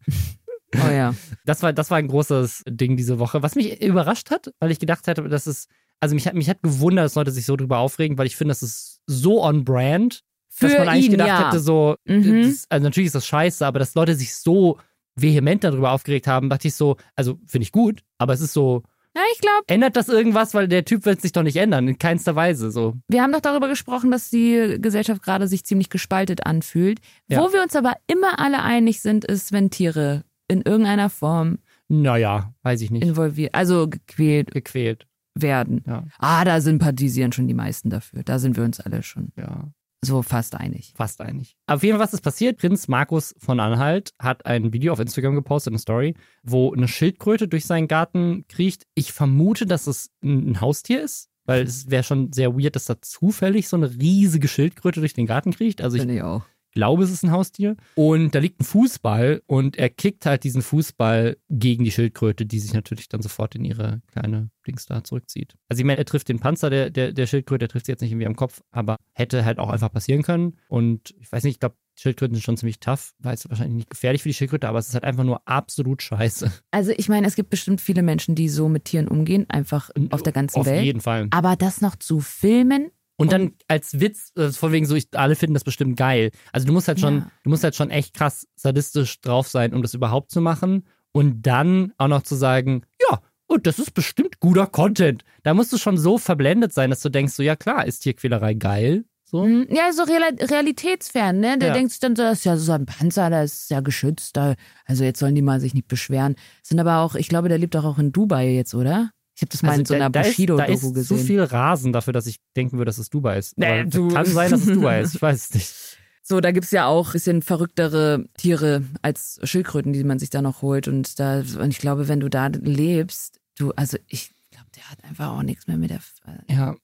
Oh ja. [laughs] Das war, das war ein großes Ding diese Woche, was mich überrascht hat, weil ich gedacht hätte, dass es, also mich hat, mich hat gewundert, dass Leute sich so drüber aufregen, weil ich finde, das ist so on brand, dass Für man eigentlich ihn, gedacht ja. hätte, so, Mhm. das, also natürlich ist das scheiße, aber dass Leute sich so vehement darüber aufgeregt haben, dachte ich so, also finde ich gut, aber es ist so, Ja, ich glaube, ändert das irgendwas, weil der Typ wird sich doch nicht ändern, in keinster Weise, so. wir haben doch darüber gesprochen, dass die Gesellschaft gerade sich ziemlich gespaltet anfühlt. Ja. Wo wir uns aber immer alle einig sind, ist, wenn Tiere in irgendeiner Form Naja, weiß ich nicht. involviert, also gequält Gequält, werden. ja, Ah, da sympathisieren schon die meisten dafür. Da sind wir uns alle schon ja. so fast einig. Fast einig. Auf jeden Fall, was ist passiert? Prinz Markus von Anhalt hat ein Video auf Instagram gepostet, eine Story, wo eine Schildkröte durch seinen Garten kriecht. Ich vermute, dass es ein Haustier ist, weil es wäre schon sehr weird, dass da zufällig so eine riesige Schildkröte durch den Garten kriecht. Also ich Finde ich auch. Glaube, es ist ein Haustier. Und da liegt ein Fußball und er kickt halt diesen Fußball gegen die Schildkröte, die sich natürlich dann sofort in ihre kleine Dings da zurückzieht. Also ich meine, er trifft den Panzer der, der, der Schildkröte, er trifft sie jetzt nicht irgendwie am Kopf, aber hätte halt auch einfach passieren können. Und ich weiß nicht, ich glaube, Schildkröten sind schon ziemlich tough, weil es wahrscheinlich nicht gefährlich für die Schildkröte, aber es ist halt einfach nur absolut scheiße. Also ich meine, es gibt bestimmt viele Menschen, die so mit Tieren umgehen, einfach auf der ganzen Auf Welt. jeden Fall. Aber das noch zu filmen, Und dann als Witz, äh, von wegen so, ich, alle finden das bestimmt geil. Also du musst halt schon, Ja. du musst halt schon echt krass sadistisch drauf sein, um das überhaupt zu machen. Und dann auch noch zu sagen, ja, und das ist bestimmt guter Content. Da musst du schon so verblendet sein, dass du denkst, so, ja klar, ist Tierquälerei geil. So. Hm, Ja, so real realitätsfern, ne? Der Ja. denkt sich dann so, das ist ja so ein Panzer, der ist ja geschützt. Da, also jetzt sollen die mal sich nicht beschweren. Sind aber auch, ich glaube, der lebt doch auch in Dubai jetzt, oder? Ich habe das mal in so einer Also Bushido-Doku gesehen. so viel Rasen dafür, dass ich denken würde, dass es Dubai ist. Nee, du- Kann sein, dass es Dubai ist. [laughs] Ich weiß es nicht. So, da gibt's ja auch bisschen verrücktere Tiere als Schildkröten, die man sich da noch holt. Und da, und ich glaube, wenn du da lebst, du, also ich glaube, der hat einfach auch nichts mehr mit der. Ja.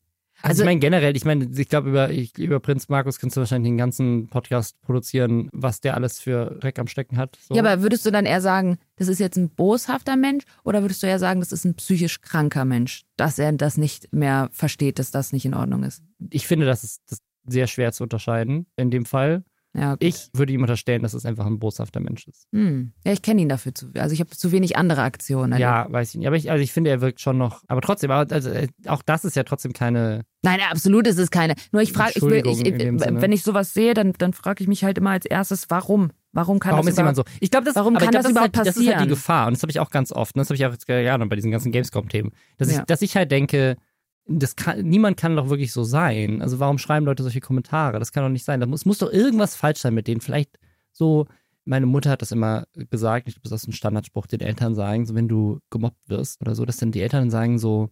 Also, Also- ich meine generell, ich meine, ich glaube, über, ich, über Prinz Markus kannst du wahrscheinlich den ganzen Podcast produzieren, was der alles für Dreck am Stecken hat. So. Ja, aber würdest du dann eher sagen, das ist jetzt ein boshafter Mensch oder würdest du eher sagen, das ist ein psychisch kranker Mensch, dass er das nicht mehr versteht, dass das nicht in Ordnung ist? ich finde, das ist, das ist sehr schwer zu unterscheiden in dem Fall. Ja. Ich würde ihm unterstellen, dass es einfach ein boshafter Mensch ist. Hm. Ja, ich kenne ihn dafür zu. Also ich habe zu wenig andere Aktionen. Ja, weiß ich nicht. Aber ich, also ich finde, er wirkt schon noch. Aber trotzdem, aber also, äh, auch das ist ja trotzdem keine. Nein, absolut ist es keine. Nur ich frage, ich will, ich, ich, wenn ich sowas sehe, dann, dann frage ich mich halt immer als erstes, warum? Warum kann Warum das ist jemand so? Ich glaube, das, Warum ich kann glaub, das ist überhaupt halt, Das ist halt die passieren? Gefahr. Und das habe ich auch ganz oft. Und das habe ich auch jetzt gerne bei diesen ganzen Gamescom-Themen. Dass, ich, Ja. dass ich halt denke, das kann, niemand kann doch wirklich so sein. Also warum schreiben Leute solche Kommentare? Das kann doch nicht sein. Da muss, muss doch irgendwas falsch sein mit denen. Vielleicht so, meine Mutter hat das immer gesagt, ich glaube, das ist ein Standardspruch, den Eltern sagen, so wenn du gemobbt wirst oder so, dass dann die Eltern sagen so,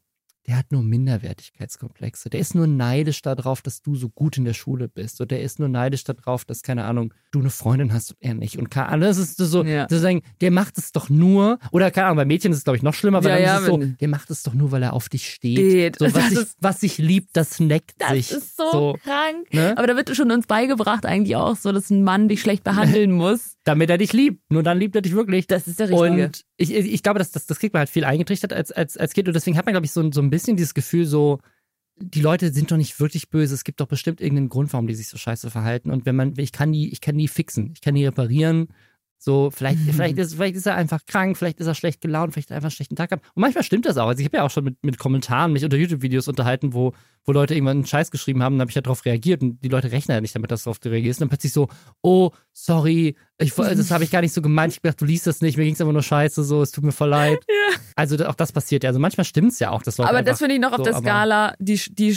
der hat nur Minderwertigkeitskomplexe. Der ist nur neidisch darauf, dass du so gut in der Schule bist. Oder der ist nur neidisch darauf, dass, keine Ahnung, du eine Freundin hast und er nicht. Und keine Ahnung, das ist so, Ja. zu sagen, der macht es doch nur, oder keine Ahnung, bei Mädchen ist es, glaube ich, noch schlimmer, weil Ja, dann ja, ist es so, der macht es doch nur, weil er auf dich steht. Steht. So, was, Das sich, ist- was sich liebt, das neckt Das sich. ist so, krank. ne? Aber da wird schon uns beigebracht eigentlich auch so, dass ein Mann dich schlecht behandeln [laughs] muss. Damit er dich liebt. Nur dann liebt er dich wirklich. Das ist der Richtige. Und ich, ich glaube, das, das, das kriegt man halt viel eingetrichtert als, als, als Kind. Und deswegen hat man, glaube ich, so, so ein bisschen dieses Gefühl, so, die Leute sind doch nicht wirklich böse. Es gibt doch bestimmt irgendeinen Grund, warum die sich so scheiße verhalten. Und wenn man, ich kann die, ich kann die fixen, ich kann die reparieren. So, vielleicht, Mhm. vielleicht, ist, vielleicht ist er einfach krank, vielleicht ist er schlecht gelaunt, vielleicht hat er einfach einen schlechten Tag gehabt. Und manchmal stimmt das auch. Also ich habe ja auch schon mit, mit Kommentaren mich unter YouTube-Videos unterhalten, wo, wo Leute irgendwann einen Scheiß geschrieben haben, dann habe ich ja darauf reagiert und die Leute rechnen ja nicht damit, dass du darauf reagierst. Und dann plötzlich so, oh, sorry, Ich, das habe ich gar nicht so gemeint. Ich dachte, du liest das nicht. Mir ging es einfach nur scheiße, so, es tut mir voll leid. Ja. Also auch das passiert ja. Also manchmal stimmt es ja auch, dass Leute Aber das finde ich noch auf so, der Skala, die, die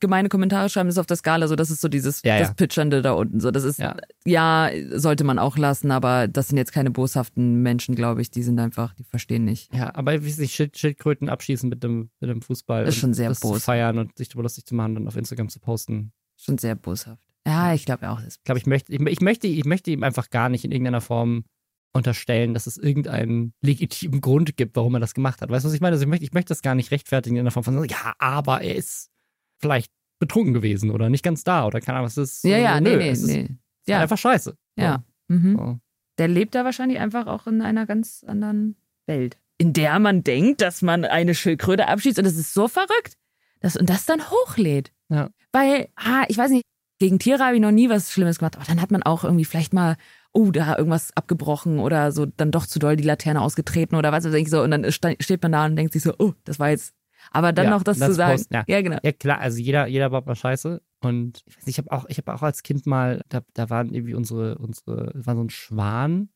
gemeine Kommentare schreiben, ist auf der Skala so, das ist so dieses, Ja, das ja. Pitchernde da unten. So, das ist, Ja. ja. sollte man auch lassen, aber das sind jetzt keine boshaften Menschen, glaube ich. Die sind einfach, die verstehen nicht. Ja, aber wie sich Schild, Schildkröten abschießen mit dem, mit dem Fußball. Ist und schon sehr das bos. feiern und sich darüber lustig zu machen und auf Instagram zu posten. Schon sehr boshaft. Ja, ich glaube auch. Ich glaube, ich möchte, ich, ich, möchte, ich möchte ihm einfach gar nicht in irgendeiner Form unterstellen, dass es irgendeinen legitimen Grund gibt, warum er das gemacht hat. Weißt du, was ich meine? Also ich möchte, ich möchte das gar nicht rechtfertigen in einer Form von, ja, aber er ist vielleicht betrunken gewesen oder nicht ganz da oder keine Ahnung, was ist. ja, ja, so, nee, nö, nee, es ist nee. halt Ja, einfach scheiße. So. ja. Mhm. So. Der lebt da wahrscheinlich einfach auch in einer ganz anderen Welt. In der man denkt, dass man eine Schildkröte abschießt und das ist so verrückt. Das, und das dann hochlädt. Ja. Weil, ah, ich weiß nicht, gegen Tiere habe ich noch nie was Schlimmes gemacht, aber dann hat man auch irgendwie vielleicht mal, oh, da irgendwas abgebrochen oder so dann doch zu doll die Laterne ausgetreten oder was weiß ich so. Und dann steht man da und denkt sich so, oh, das war jetzt. Aber dann Ja, noch das das zu sagen. posten, ja. ja, genau. Ja, klar, also jeder, jeder baut mal Scheiße. Und ich weiß nicht, ich habe auch, ich habe auch als Kind mal, da, da waren irgendwie unsere, unsere, war so ein Schwan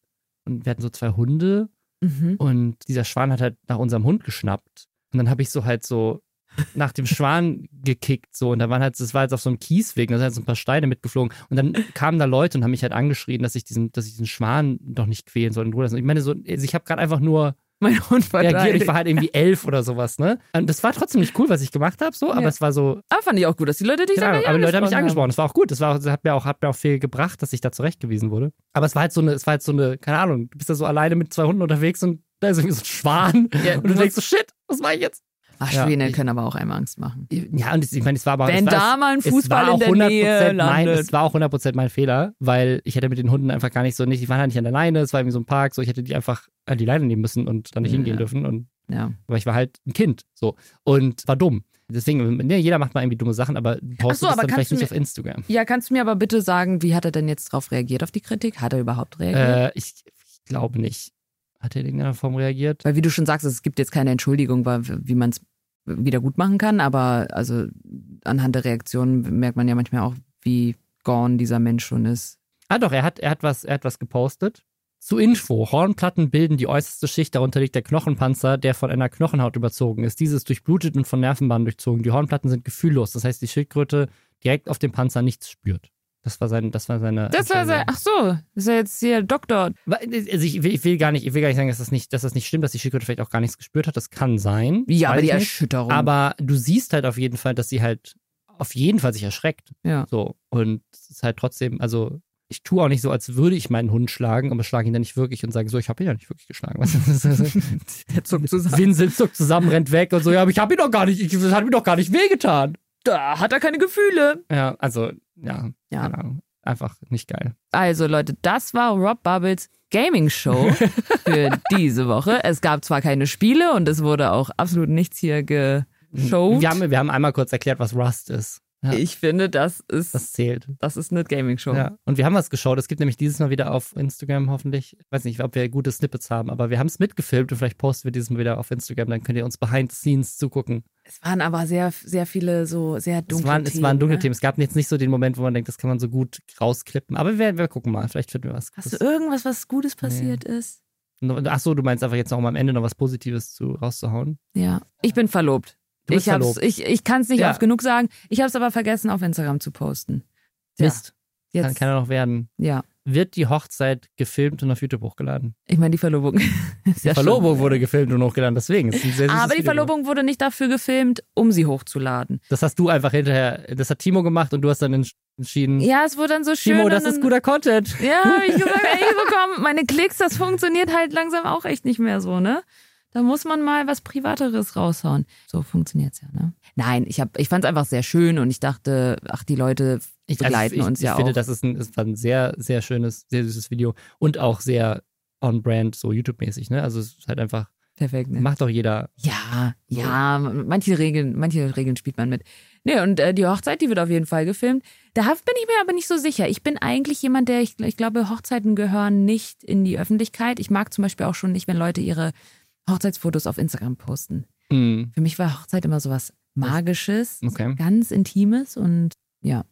und wir hatten so zwei Hunde Mhm. und dieser Schwan hat halt nach unserem Hund geschnappt. Und dann habe ich so halt so nach dem Schwan gekickt so und da waren halt, das war jetzt auf so einem Kiesweg, da sind halt so ein paar Steine mitgeflogen und dann kamen da Leute und haben mich halt angeschrien, dass ich diesen, dass ich diesen Schwan doch nicht quälen soll in Ruhe lassen. Ich meine so, also ich habe gerade einfach nur Mein Hund war reagiert, ich war halt irgendwie elf oder sowas, ne? Und das war trotzdem nicht cool, was ich gemacht habe, so, aber Ja. es war so, Aber fand ich auch gut, dass die Leute dich dann aber die Leute haben mich haben. angesprochen. Das war auch gut. Das, war, das hat, mir auch, hat mir auch viel gebracht, dass ich da zurechtgewiesen wurde. Aber es war halt so eine, es war halt so eine, keine Ahnung, du bist da so alleine mit zwei Hunden unterwegs und da ist irgendwie so ein Schwan. Ja, und du denkst so, shit, was war ich jetzt? Ach, Ja, Schwäne ich- können aber auch einmal Angst machen. Ja, und es- ich meine, es war aber. Wenn es war, da mal ein Fußball war in auch der 100% Nähe mein, es war auch 100% mein Fehler, weil ich hätte mit den Hunden einfach gar nicht so, nicht, die waren halt nicht an der Leine, es war irgendwie so ein Park, so, ich hätte die einfach an die Leine nehmen müssen und dann nicht Ja. hingehen dürfen und, Ja. aber ich war halt ein Kind, so. Und war dumm. Deswegen, ne, jeder macht mal irgendwie dumme Sachen, aber postet so, das aber dann vielleicht du nicht mir- auf Instagram. Ja, kannst du mir aber bitte sagen, wie hat er denn jetzt darauf reagiert, auf die Kritik? Hat er überhaupt reagiert? Äh, ich, ich glaube nicht. Hat er in irgendeiner Form reagiert? Weil wie du schon sagst, es gibt jetzt keine Entschuldigung, wie man es wieder gut machen kann, aber also anhand der Reaktionen merkt man ja manchmal auch, wie gone dieser Mensch schon ist. Ah doch, er hat, er hat was, er hat was gepostet. Zu Info, Hornplatten bilden die äußerste Schicht, darunter liegt der Knochenpanzer, der von einer Knochenhaut überzogen ist. Dieses ist durchblutet und von Nervenbahnen durchzogen. Die Hornplatten sind gefühllos, das heißt, die Schildkröte direkt auf dem Panzer nichts spürt. Das war, sein, das war seine. Das war sein, ach so, ist ja jetzt hier Doktor. Also ich will, ich will gar nicht, ich will gar nicht sagen, dass das nicht, dass das nicht stimmt, dass die Schildkröte vielleicht auch gar nichts gespürt hat. Das kann sein. Ja, aber die ich nicht. Erschütterung. Aber du siehst halt auf jeden Fall, dass sie halt auf jeden Fall sich erschreckt. ja. So. Und es ist halt trotzdem, also ich tue auch nicht so, als würde ich meinen Hund schlagen, aber schlage ihn dann nicht wirklich und sage so, ich habe ihn ja nicht wirklich geschlagen. [laughs] Der zuckt zusammen. Winsel zuckt zusammen, rennt weg und so, ja, aber ich habe ihn doch gar nicht, ich, das hat mir doch gar nicht wehgetan. Da hat er keine Gefühle. Ja, also, ja, Ja. keine Ahnung. Einfach nicht geil. Also Leute, das war Rob Bubbles Gaming Show [laughs] für diese Woche. Es gab zwar keine Spiele und es wurde auch absolut nichts hier geshowt. Wir haben, wir haben einmal kurz erklärt, was Rust ist. Ja, Ich finde, das ist, das zählt. das ist eine Gaming Show. Ja. Und wir haben was geschaut. Es gibt nämlich dieses Mal wieder auf Instagram hoffentlich. Ich weiß nicht, ob wir gute Snippets haben, aber wir haben es mitgefilmt und vielleicht posten wir dieses Mal wieder auf Instagram. Dann könnt ihr uns behind the scenes zugucken. Es waren aber sehr, sehr viele so sehr Es dunkle waren, Themen. es waren dunkle ne? Themen. Es gab jetzt nicht so den Moment, wo man denkt, das kann man so gut rausklippen. Aber wir, wir gucken mal. Vielleicht finden wir was. Hast du irgendwas, was Gutes passiert ist? Ach so, du meinst einfach jetzt noch mal am Ende noch was Positives zu, rauszuhauen? Ja. Ich bin verlobt. Du bist ich hab's, verlobt. ich, ich kann es nicht Ja. oft genug sagen. Ich habe es aber vergessen, auf Instagram zu posten. Ja. Mist. Kann, Jetzt, kann ja noch werden. ja. Wird die Hochzeit gefilmt und auf YouTube hochgeladen? Ich meine, die Verlobung. [laughs] Die Verlobung wurde gefilmt und hochgeladen, deswegen. sehr Schon. Aber die Video Verlobung wurde nicht dafür gefilmt, um sie hochzuladen. Das hast du einfach hinterher, das hat Timo gemacht und du hast dann entsch- entschieden, Ja, es wurde dann so schön. Timo, das dann, ist guter Content. Ja, hab ich gesagt, ey, [laughs] bekommen meine Klicks, das funktioniert halt langsam auch echt nicht mehr so, ne? Da muss man mal was Privateres raushauen. So funktioniert's ja, ne? Nein, ich hab, ich fand's einfach sehr schön und ich dachte, ach, die Leute Ich, begleiten ich, uns ich ja finde, auch. das ist ein, es war ein sehr, sehr schönes, sehr süßes Video und auch sehr on-brand, so YouTube-mäßig, ne? Also es ist halt einfach, Perfekt, ne? macht doch jeder. Ja, ja, manche Regeln, manche Regeln spielt man mit. Nee, und äh, die Hochzeit, die wird auf jeden Fall gefilmt. Da bin ich mir aber nicht so sicher. Ich bin eigentlich jemand, der, ich, ich glaube, Hochzeiten gehören nicht in die Öffentlichkeit. Ich mag zum Beispiel auch schon nicht, wenn Leute ihre Hochzeitsfotos auf Instagram posten. Hm, Für mich war Hochzeit immer sowas Magisches, okay. ganz Intimes und ja.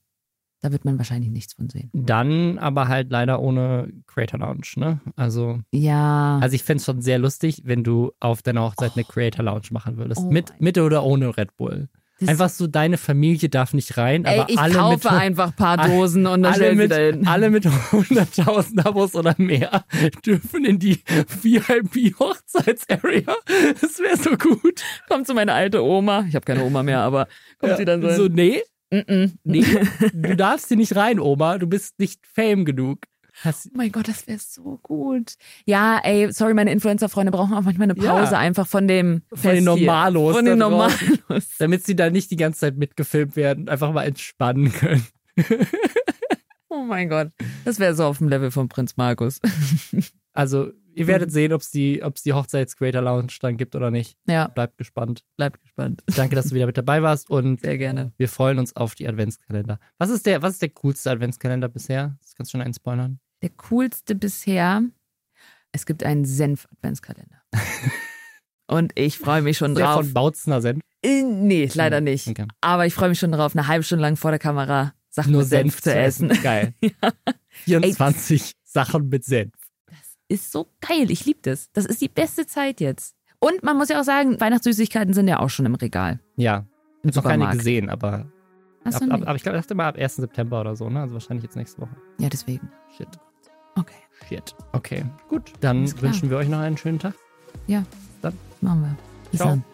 Da wird man wahrscheinlich nichts von sehen. Dann aber halt leider ohne Creator Lounge, ne? Also, Ja. also ich fände es schon sehr lustig, wenn du auf deiner Hochzeit eine Creator Lounge machen würdest. Oh mit, mit oder ohne Red Bull. Das- Einfach so, deine Familie darf nicht rein, Ey, aber ich alle kaufe mit, einfach ein paar Dosen und dann alle mit, da hin. alle mit 100.000 Abos oder mehr dürfen in die VIP-Hochzeitsarea. Das wäre so gut. Kommt so meine alte Oma. Ich habe keine Oma mehr, aber kommt sie dann so. so, nee, Mm-mm. nee, [laughs] du darfst hier nicht rein, Oma. Du bist nicht Fame genug. Hast, Oh mein Gott, das wäre so gut. Ja, ey, sorry, meine Influencer-Freunde brauchen auch manchmal eine Pause Ja. einfach von dem Von Fest den Normalos. Von den. Normalos. damit sie da nicht die ganze Zeit mitgefilmt werden, einfach mal entspannen können. [laughs] [laughs] Oh mein Gott. Das wäre so auf dem Level von Prinz Markus. [laughs] Also, ihr werdet sehen, ob es die, ob's die Hochzeits-Creator Lounge dann gibt oder nicht. Ja, Bleibt gespannt. bleibt gespannt. Danke, dass du wieder mit dabei warst und Sehr gerne. wir freuen uns auf die Adventskalender. Was ist der, was ist der coolste Adventskalender bisher? Das kannst du schon einspoilern. Der coolste bisher. Es gibt einen Senf-Adventskalender. [laughs] Und ich freue mich schon Der drauf. von Bautzner Senf. Äh, Nee, leider nicht. Okay. Aber ich freue mich schon drauf, eine halbe Stunde lang vor der Kamera Sachen Nur mit Senf, zu essen. Geil. [laughs] 24 Sachen mit Senf. Ist so geil. Ich liebe das. Das ist die beste Zeit jetzt. Und man muss ja auch sagen, Weihnachtssüßigkeiten sind ja auch schon im Regal. Ja. Im Noch keine gesehen, aber, ab, ab, aber ich glaube, dachte mal ab 1. September oder so, ne? Also wahrscheinlich jetzt nächste Woche. Ja, deswegen. Shit. Okay. Shit. Okay. Gut. Dann wünschen wir euch noch einen schönen Tag. Machen wir. Bis Ciao. dann.